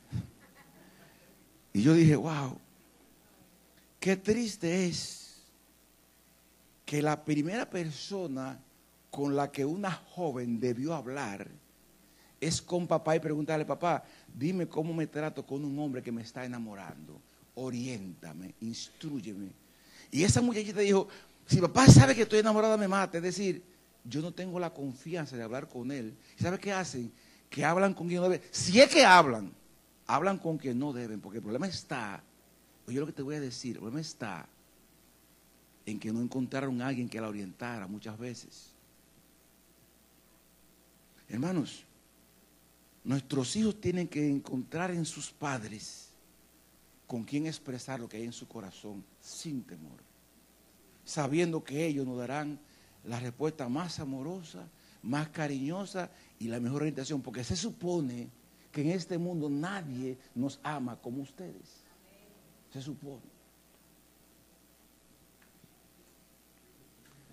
Y yo dije, wow. Qué triste es que la primera persona con la que una joven debió hablar es con papá y preguntarle, papá, dime cómo me trato con un hombre que me está enamorando. Oriéntame, instruyeme. Y esa muchachita dijo, si papá sabe que estoy enamorada, me mata. Es decir, yo no tengo la confianza de hablar con él. ¿Sabe qué hacen? Que hablan con quien no deben. Si es que hablan, hablan con quien no deben. Porque el problema está, oye lo que te voy a decir, el problema está en que no encontraron a alguien que la orientara muchas veces. Hermanos, Nuestros hijos tienen que encontrar en sus padres con quien expresar lo que hay en su corazón sin temor, sabiendo que ellos nos darán la respuesta más amorosa, más cariñosa y la mejor orientación, porque se supone que en este mundo nadie nos ama como ustedes. Se supone.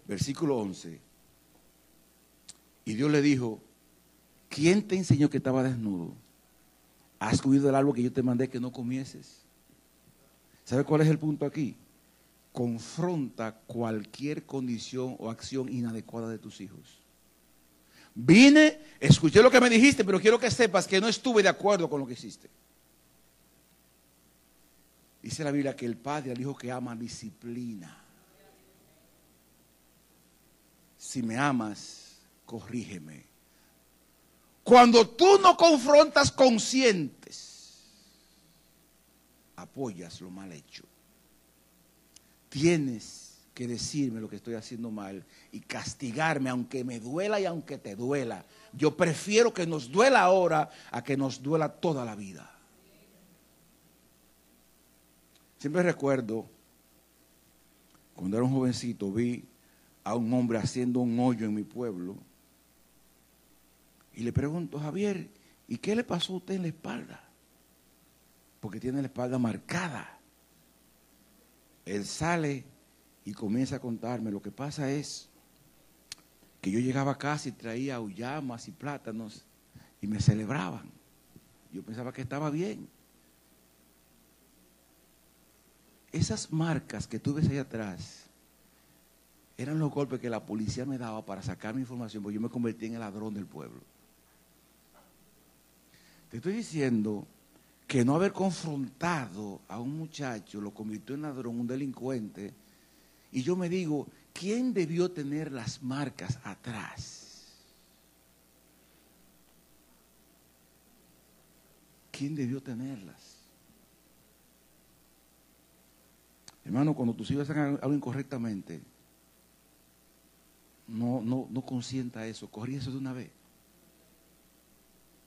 Versículo 11. Y Dios le dijo, ¿Quién te enseñó que estaba desnudo? ¿Has comido el árbol que yo te mandé que no comieses? ¿Sabe cuál es el punto aquí? Confronta cualquier condición o acción inadecuada de tus hijos. Vine, escuché lo que me dijiste, pero quiero que sepas que no estuve de acuerdo con lo que hiciste. Dice la Biblia que el padre al hijo que ama disciplina. Si me amas, corrígeme. Cuando tú no confrontas conscientes, apoyas lo mal hecho. Tienes que decirme lo que estoy haciendo mal y castigarme, aunque me duela y aunque te duela. Yo prefiero que nos duela ahora a que nos duela toda la vida. Siempre recuerdo, cuando era un jovencito, vi a un hombre haciendo un hoyo en mi pueblo. Y le pregunto, Javier, ¿y qué le pasó a usted en la espalda? Porque tiene la espalda marcada. Él sale y comienza a contarme. Lo que pasa es que yo llegaba a casa y traía ullamas y plátanos y me celebraban. Yo pensaba que estaba bien. Esas marcas que tú ves ahí atrás eran los golpes que la policía me daba para sacar mi información, porque yo me convertí en el ladrón del pueblo. Te estoy diciendo que no haber confrontado a un muchacho lo convirtió en ladrón, un delincuente, y yo me digo, ¿quién debió tener las marcas atrás? ¿Quién debió tenerlas? Hermano, cuando tus hijos hagan algo incorrectamente, no, no, no consienta eso, corrí eso de una vez.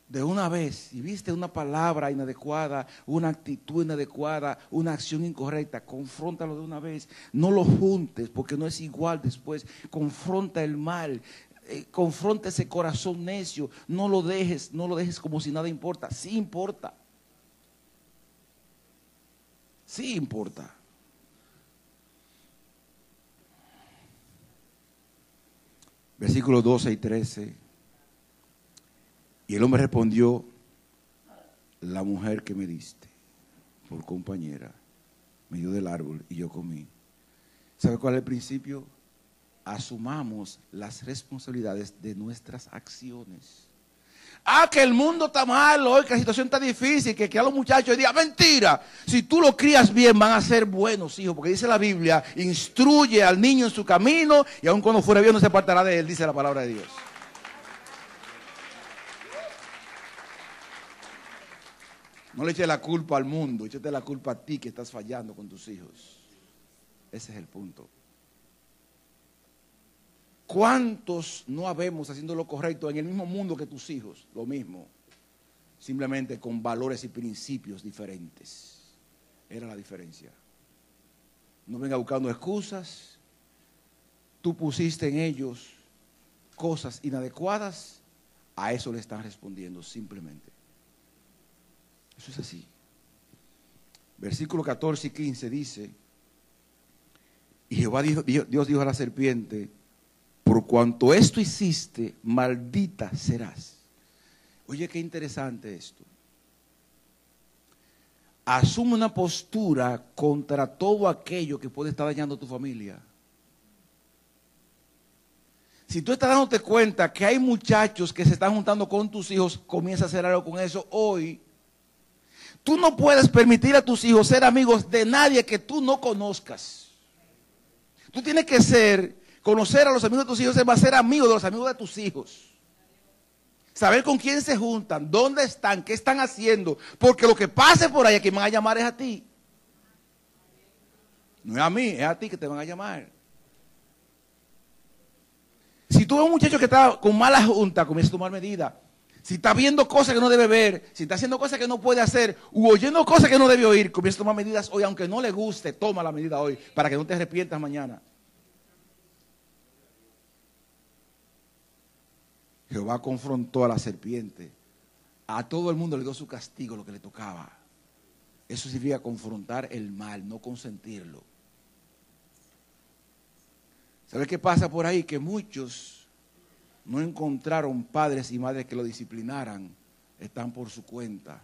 De una vez, si viste una palabra inadecuada, una actitud inadecuada, una acción incorrecta, confróntalo de una vez. No lo juntes porque no es igual después. Confronta el mal, eh, confronta ese corazón necio. No lo dejes, no lo dejes como si nada importa. Sí importa. Sí importa. Versículos 12 y 13. Y el hombre respondió, la mujer que me diste por compañera me dio del árbol y yo comí. ¿Sabe cuál es el principio? Asumamos las responsabilidades de nuestras acciones. Ah, que el mundo está mal hoy, que la situación está difícil, que, que a los muchachos digan, mentira. Si tú lo crías bien, van a ser buenos hijos, porque dice la Biblia, instruye al niño en su camino y aun cuando fuera bien no se apartará de él, dice la palabra de Dios. No le eches la culpa al mundo, échate la culpa a ti que estás fallando con tus hijos. Ese es el punto. ¿Cuántos no habemos haciendo lo correcto en el mismo mundo que tus hijos? Lo mismo, simplemente con valores y principios diferentes. Era la diferencia. No venga buscando excusas. Tú pusiste en ellos cosas inadecuadas, a eso le están respondiendo simplemente. Eso es así. Versículo 14 y 15 dice, y Jehová dijo, Dios dijo a la serpiente, por cuanto esto hiciste, maldita serás. Oye, qué interesante esto. Asume una postura contra todo aquello que puede estar dañando a tu familia. Si tú estás dándote cuenta que hay muchachos que se están juntando con tus hijos, comienza a hacer algo con eso hoy. Tú no puedes permitir a tus hijos ser amigos de nadie que tú no conozcas. Tú tienes que ser Conocer a los amigos de tus hijos va a ser amigo de los amigos de tus hijos. Saber con quién se juntan, dónde están, qué están haciendo. Porque lo que pase por ahí, a quien van a llamar es a ti. No es a mí, es a ti que te van a llamar. Si tú ves un muchacho que está con mala junta, comienza a tomar medidas. Si está viendo cosas que no debe ver, si está haciendo cosas que no puede hacer, u oyendo cosas que no debe oír, comienza a tomar medidas hoy, aunque no le guste, toma la medida hoy, para que no te arrepientas mañana. Jehová confrontó a la serpiente. A todo el mundo le dio su castigo, lo que le tocaba. Eso significa confrontar el mal, no consentirlo. ¿Sabe qué pasa por ahí? Que muchos no encontraron padres y madres que lo disciplinaran. Están por su cuenta.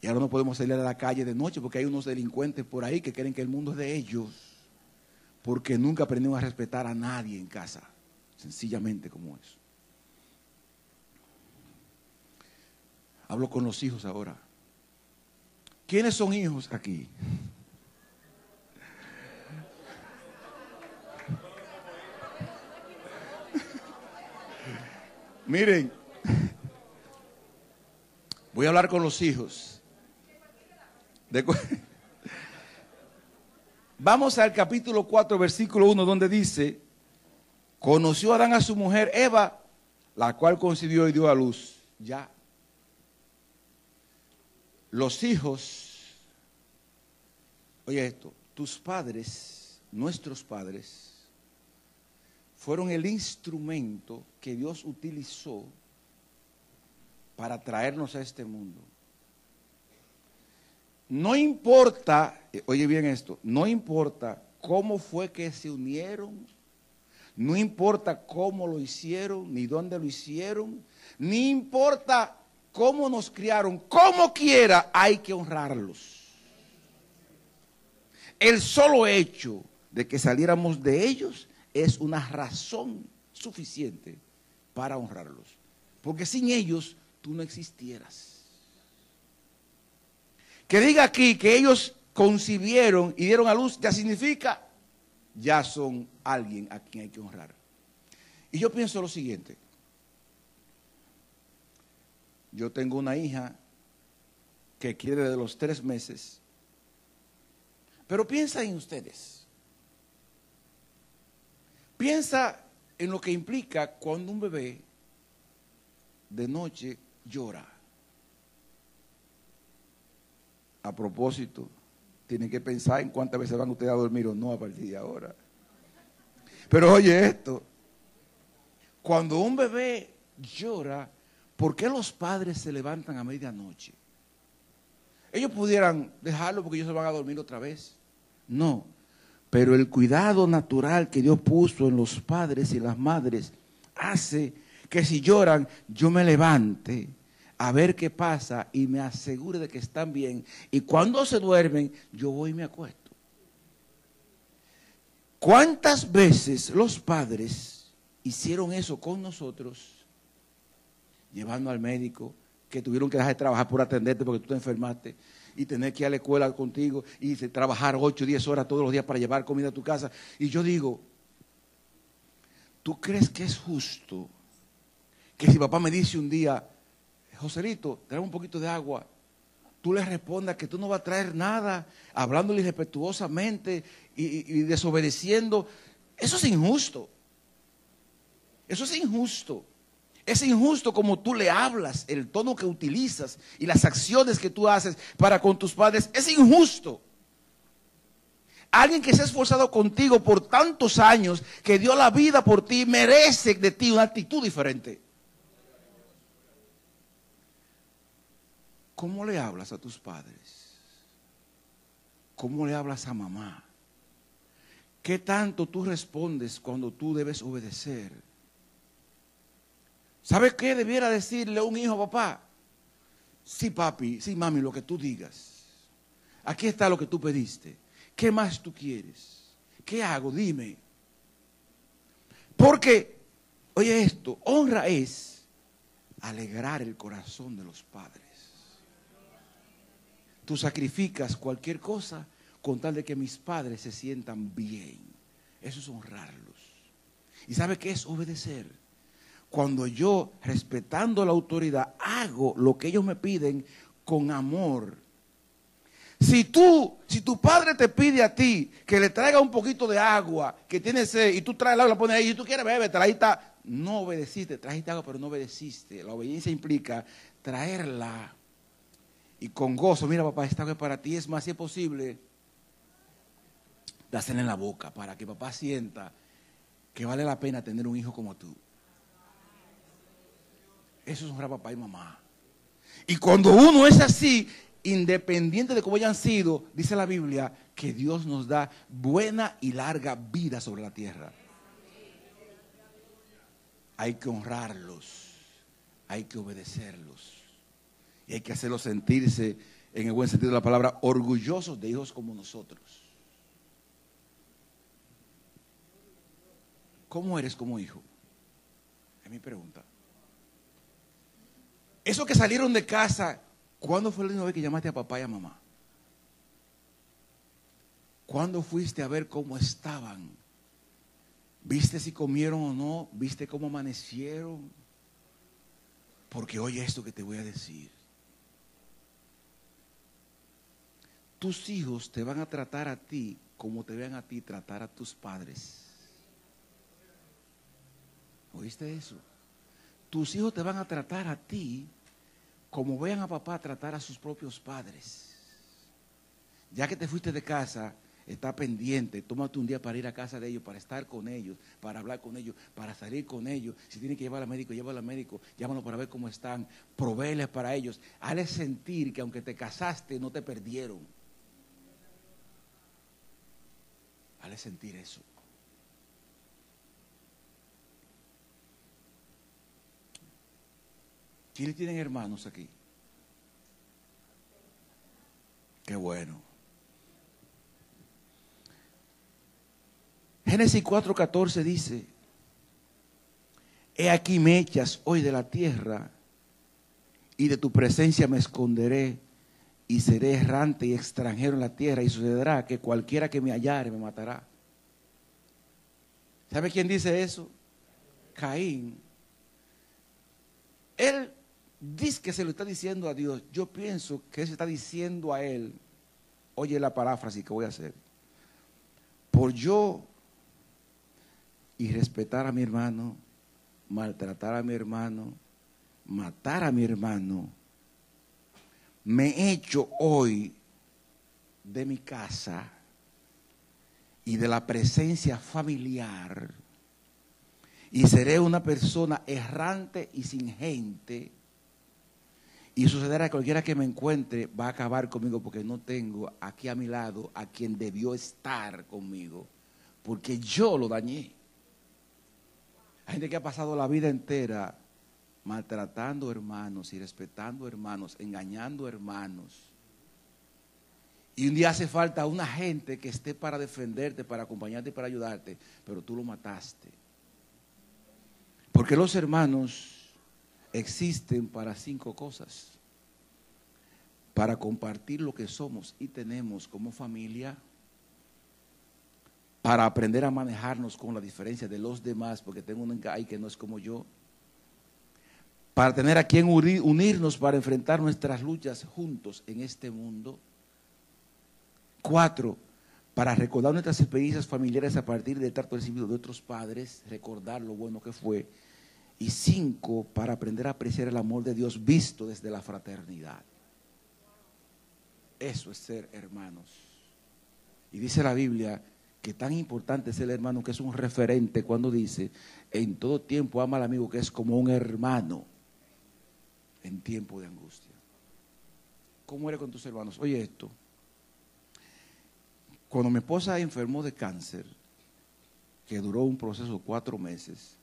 Y ahora no podemos salir a la calle de noche porque hay unos delincuentes por ahí que creen que el mundo es de ellos. Porque nunca aprendieron a respetar a nadie en casa. Sencillamente como eso. Hablo con los hijos ahora. ¿Quiénes son hijos aquí? Miren, voy a hablar con los hijos. <laughs> Vamos al capítulo 4, versículo 1, donde dice, conoció Adán a su mujer Eva, la cual concibió y dio a luz. Ya. Los hijos, oye esto, tus padres, nuestros padres, fueron el instrumento que Dios utilizó para traernos a este mundo. No importa, eh, oye bien esto, no importa cómo fue que se unieron, no importa cómo lo hicieron, ni dónde lo hicieron, ni importa cómo nos criaron, como quiera hay que honrarlos. El solo hecho de que saliéramos de ellos es una razón suficiente para honrarlos. Porque sin ellos tú no existieras. Que diga aquí que ellos concibieron y dieron a luz, ya significa, ya son alguien a quien hay que honrar. Y yo pienso lo siguiente. Yo tengo una hija que quiere de los tres meses pero piensa en ustedes. Piensa en lo que implica cuando un bebé de noche llora. A propósito, tienen que pensar en cuántas veces van ustedes a dormir o no a partir de ahora. Pero oye esto, cuando un bebé llora, ¿por qué los padres se levantan a medianoche? Ellos pudieran dejarlo porque ellos se van a dormir otra vez. No, pero el cuidado natural que Dios puso en los padres y las madres hace que si lloran, yo me levante a ver qué pasa y me asegure de que están bien. Y cuando se duermen, yo voy y me acuesto. ¿Cuántas veces los padres hicieron eso con nosotros, llevando al médico, que tuvieron que dejar de trabajar por atenderte porque tú te enfermaste y tener que ir a la escuela contigo y trabajar 8, 10 horas todos los días para llevar comida a tu casa. Y yo digo, ¿tú crees que es justo que si papá me dice un día, Joselito, trae un poquito de agua, tú le respondas que tú no vas a traer nada, hablándole irrespetuosamente y desobedeciendo? Eso es injusto. Eso es injusto. Es injusto como tú le hablas, el tono que utilizas y las acciones que tú haces para con tus padres. Es injusto. Alguien que se ha esforzado contigo por tantos años, que dio la vida por ti, merece de ti una actitud diferente. ¿Cómo le hablas a tus padres? ¿Cómo le hablas a mamá? ¿Qué tanto tú respondes cuando tú debes obedecer? ¿Sabe qué debiera decirle un hijo a papá? Sí, papi, sí, mami, lo que tú digas. Aquí está lo que tú pediste. ¿Qué más tú quieres? ¿Qué hago? Dime. Porque, oye esto, honra es alegrar el corazón de los padres. Tú sacrificas cualquier cosa con tal de que mis padres se sientan bien. Eso es honrarlos. ¿Y sabe qué es obedecer? Cuando yo, respetando la autoridad, hago lo que ellos me piden con amor. Si tú, si tu padre te pide a ti que le traiga un poquito de agua, que tiene sed, y tú traes el agua, la pones ahí, y tú quieres beber, está. No obedeciste, trajiste agua, pero no obedeciste. La obediencia implica traerla y con gozo. Mira, papá, esta agua para ti es más, si es posible, dásela en la boca para que papá sienta que vale la pena tener un hijo como tú. Eso es honrar a papá y mamá. Y cuando uno es así, independiente de cómo hayan sido, dice la Biblia, que Dios nos da buena y larga vida sobre la tierra. Hay que honrarlos, hay que obedecerlos y hay que hacerlos sentirse, en el buen sentido de la palabra, orgullosos de hijos como nosotros. ¿Cómo eres como hijo? Es mi pregunta. Eso que salieron de casa, ¿cuándo fue la última vez que llamaste a papá y a mamá? ¿Cuándo fuiste a ver cómo estaban? ¿Viste si comieron o no? ¿Viste cómo amanecieron? Porque oye esto que te voy a decir. Tus hijos te van a tratar a ti como te vean a ti tratar a tus padres. ¿Oíste eso? Tus hijos te van a tratar a ti como vean a papá tratar a sus propios padres. Ya que te fuiste de casa, está pendiente, tómate un día para ir a casa de ellos, para estar con ellos, para hablar con ellos, para salir con ellos. Si tienen que llevar al médico, llévalo al médico, llámalo para ver cómo están, proveeles para ellos. Hazles sentir que aunque te casaste, no te perdieron. Hazles sentir eso. ¿Quiénes tienen hermanos aquí? Qué bueno. Génesis 4:14 dice, He aquí me echas hoy de la tierra y de tu presencia me esconderé y seré errante y extranjero en la tierra y sucederá que cualquiera que me hallare me matará. ¿Sabe quién dice eso? Caín. Él dice que se lo está diciendo a Dios. Yo pienso que se está diciendo a él, oye la paráfrasis que voy a hacer, por yo y respetar a mi hermano, maltratar a mi hermano, matar a mi hermano, me hecho hoy de mi casa y de la presencia familiar y seré una persona errante y sin gente y sucederá que cualquiera que me encuentre va a acabar conmigo porque no tengo aquí a mi lado a quien debió estar conmigo, porque yo lo dañé. Hay gente que ha pasado la vida entera maltratando hermanos y respetando hermanos, engañando hermanos. Y un día hace falta una gente que esté para defenderte, para acompañarte para ayudarte, pero tú lo mataste. Porque los hermanos existen para cinco cosas. Para compartir lo que somos y tenemos como familia, para aprender a manejarnos con la diferencia de los demás, porque tengo un ahí que no es como yo, para tener a quien unirnos para enfrentar nuestras luchas juntos en este mundo. Cuatro, para recordar nuestras experiencias familiares a partir del trato recibido de otros padres, recordar lo bueno que fue y cinco, para aprender a apreciar el amor de Dios visto desde la fraternidad. Eso es ser hermanos. Y dice la Biblia que tan importante es el hermano que es un referente cuando dice, en todo tiempo ama al amigo que es como un hermano en tiempo de angustia. ¿Cómo eres con tus hermanos? Oye esto. Cuando mi esposa enfermó de cáncer, que duró un proceso de cuatro meses,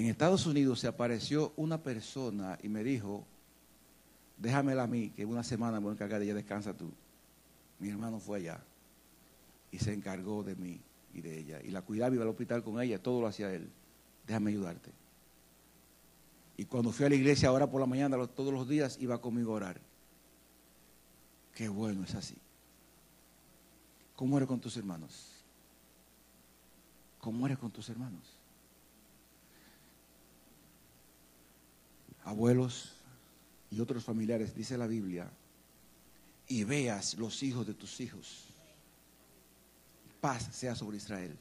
en Estados Unidos se apareció una persona y me dijo, déjamela a mí, que una semana me voy a encargar de ella, descansa tú. Mi hermano fue allá y se encargó de mí y de ella. Y la cuidaba, iba al hospital con ella, todo lo hacía él. Déjame ayudarte. Y cuando fui a la iglesia ahora por la mañana, todos los días, iba conmigo a orar. Qué bueno es así. ¿Cómo eres con tus hermanos? ¿Cómo eres con tus hermanos? Abuelos y otros familiares, dice la Biblia, y veas los hijos de tus hijos. Paz sea sobre Israel.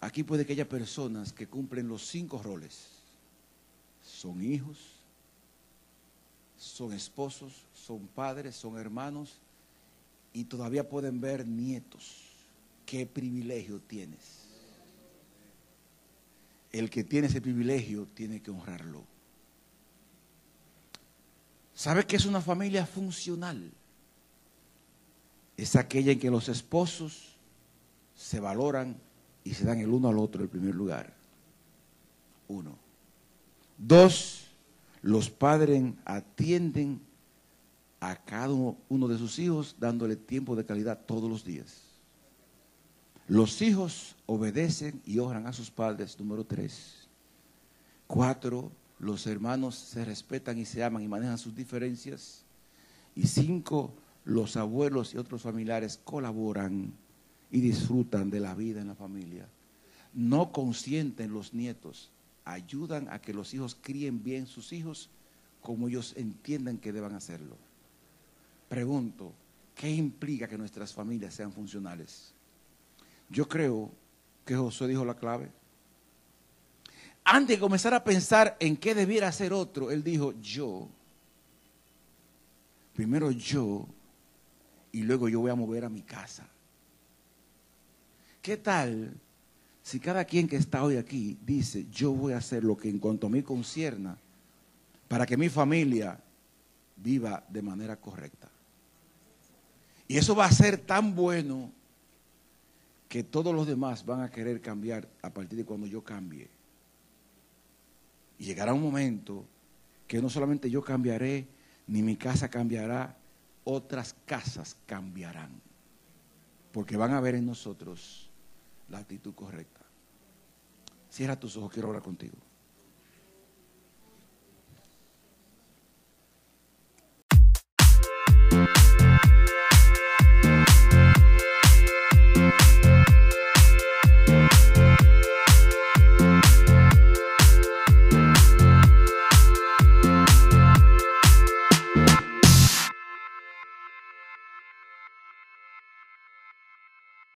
Aquí puede que haya personas que cumplen los cinco roles. Son hijos, son esposos, son padres, son hermanos y todavía pueden ver nietos. ¿Qué privilegio tienes? El que tiene ese privilegio tiene que honrarlo. ¿Sabe qué es una familia funcional? Es aquella en que los esposos se valoran y se dan el uno al otro el primer lugar. Uno. Dos, los padres atienden a cada uno de sus hijos dándole tiempo de calidad todos los días. Los hijos obedecen y honran a sus padres, número tres. Cuatro, los hermanos se respetan y se aman y manejan sus diferencias. Y cinco, los abuelos y otros familiares colaboran y disfrutan de la vida en la familia. No consienten los nietos ayudan a que los hijos críen bien sus hijos como ellos entiendan que deban hacerlo. Pregunto, ¿qué implica que nuestras familias sean funcionales? Yo creo que Josué dijo la clave. Antes de comenzar a pensar en qué debiera hacer otro, él dijo, yo, primero yo, y luego yo voy a mover a mi casa. ¿Qué tal si cada quien que está hoy aquí dice, yo voy a hacer lo que en cuanto a mí concierna, para que mi familia viva de manera correcta? Y eso va a ser tan bueno que todos los demás van a querer cambiar a partir de cuando yo cambie. Y llegará un momento que no solamente yo cambiaré, ni mi casa cambiará, otras casas cambiarán. Porque van a ver en nosotros la actitud correcta. Cierra tus ojos, quiero hablar contigo.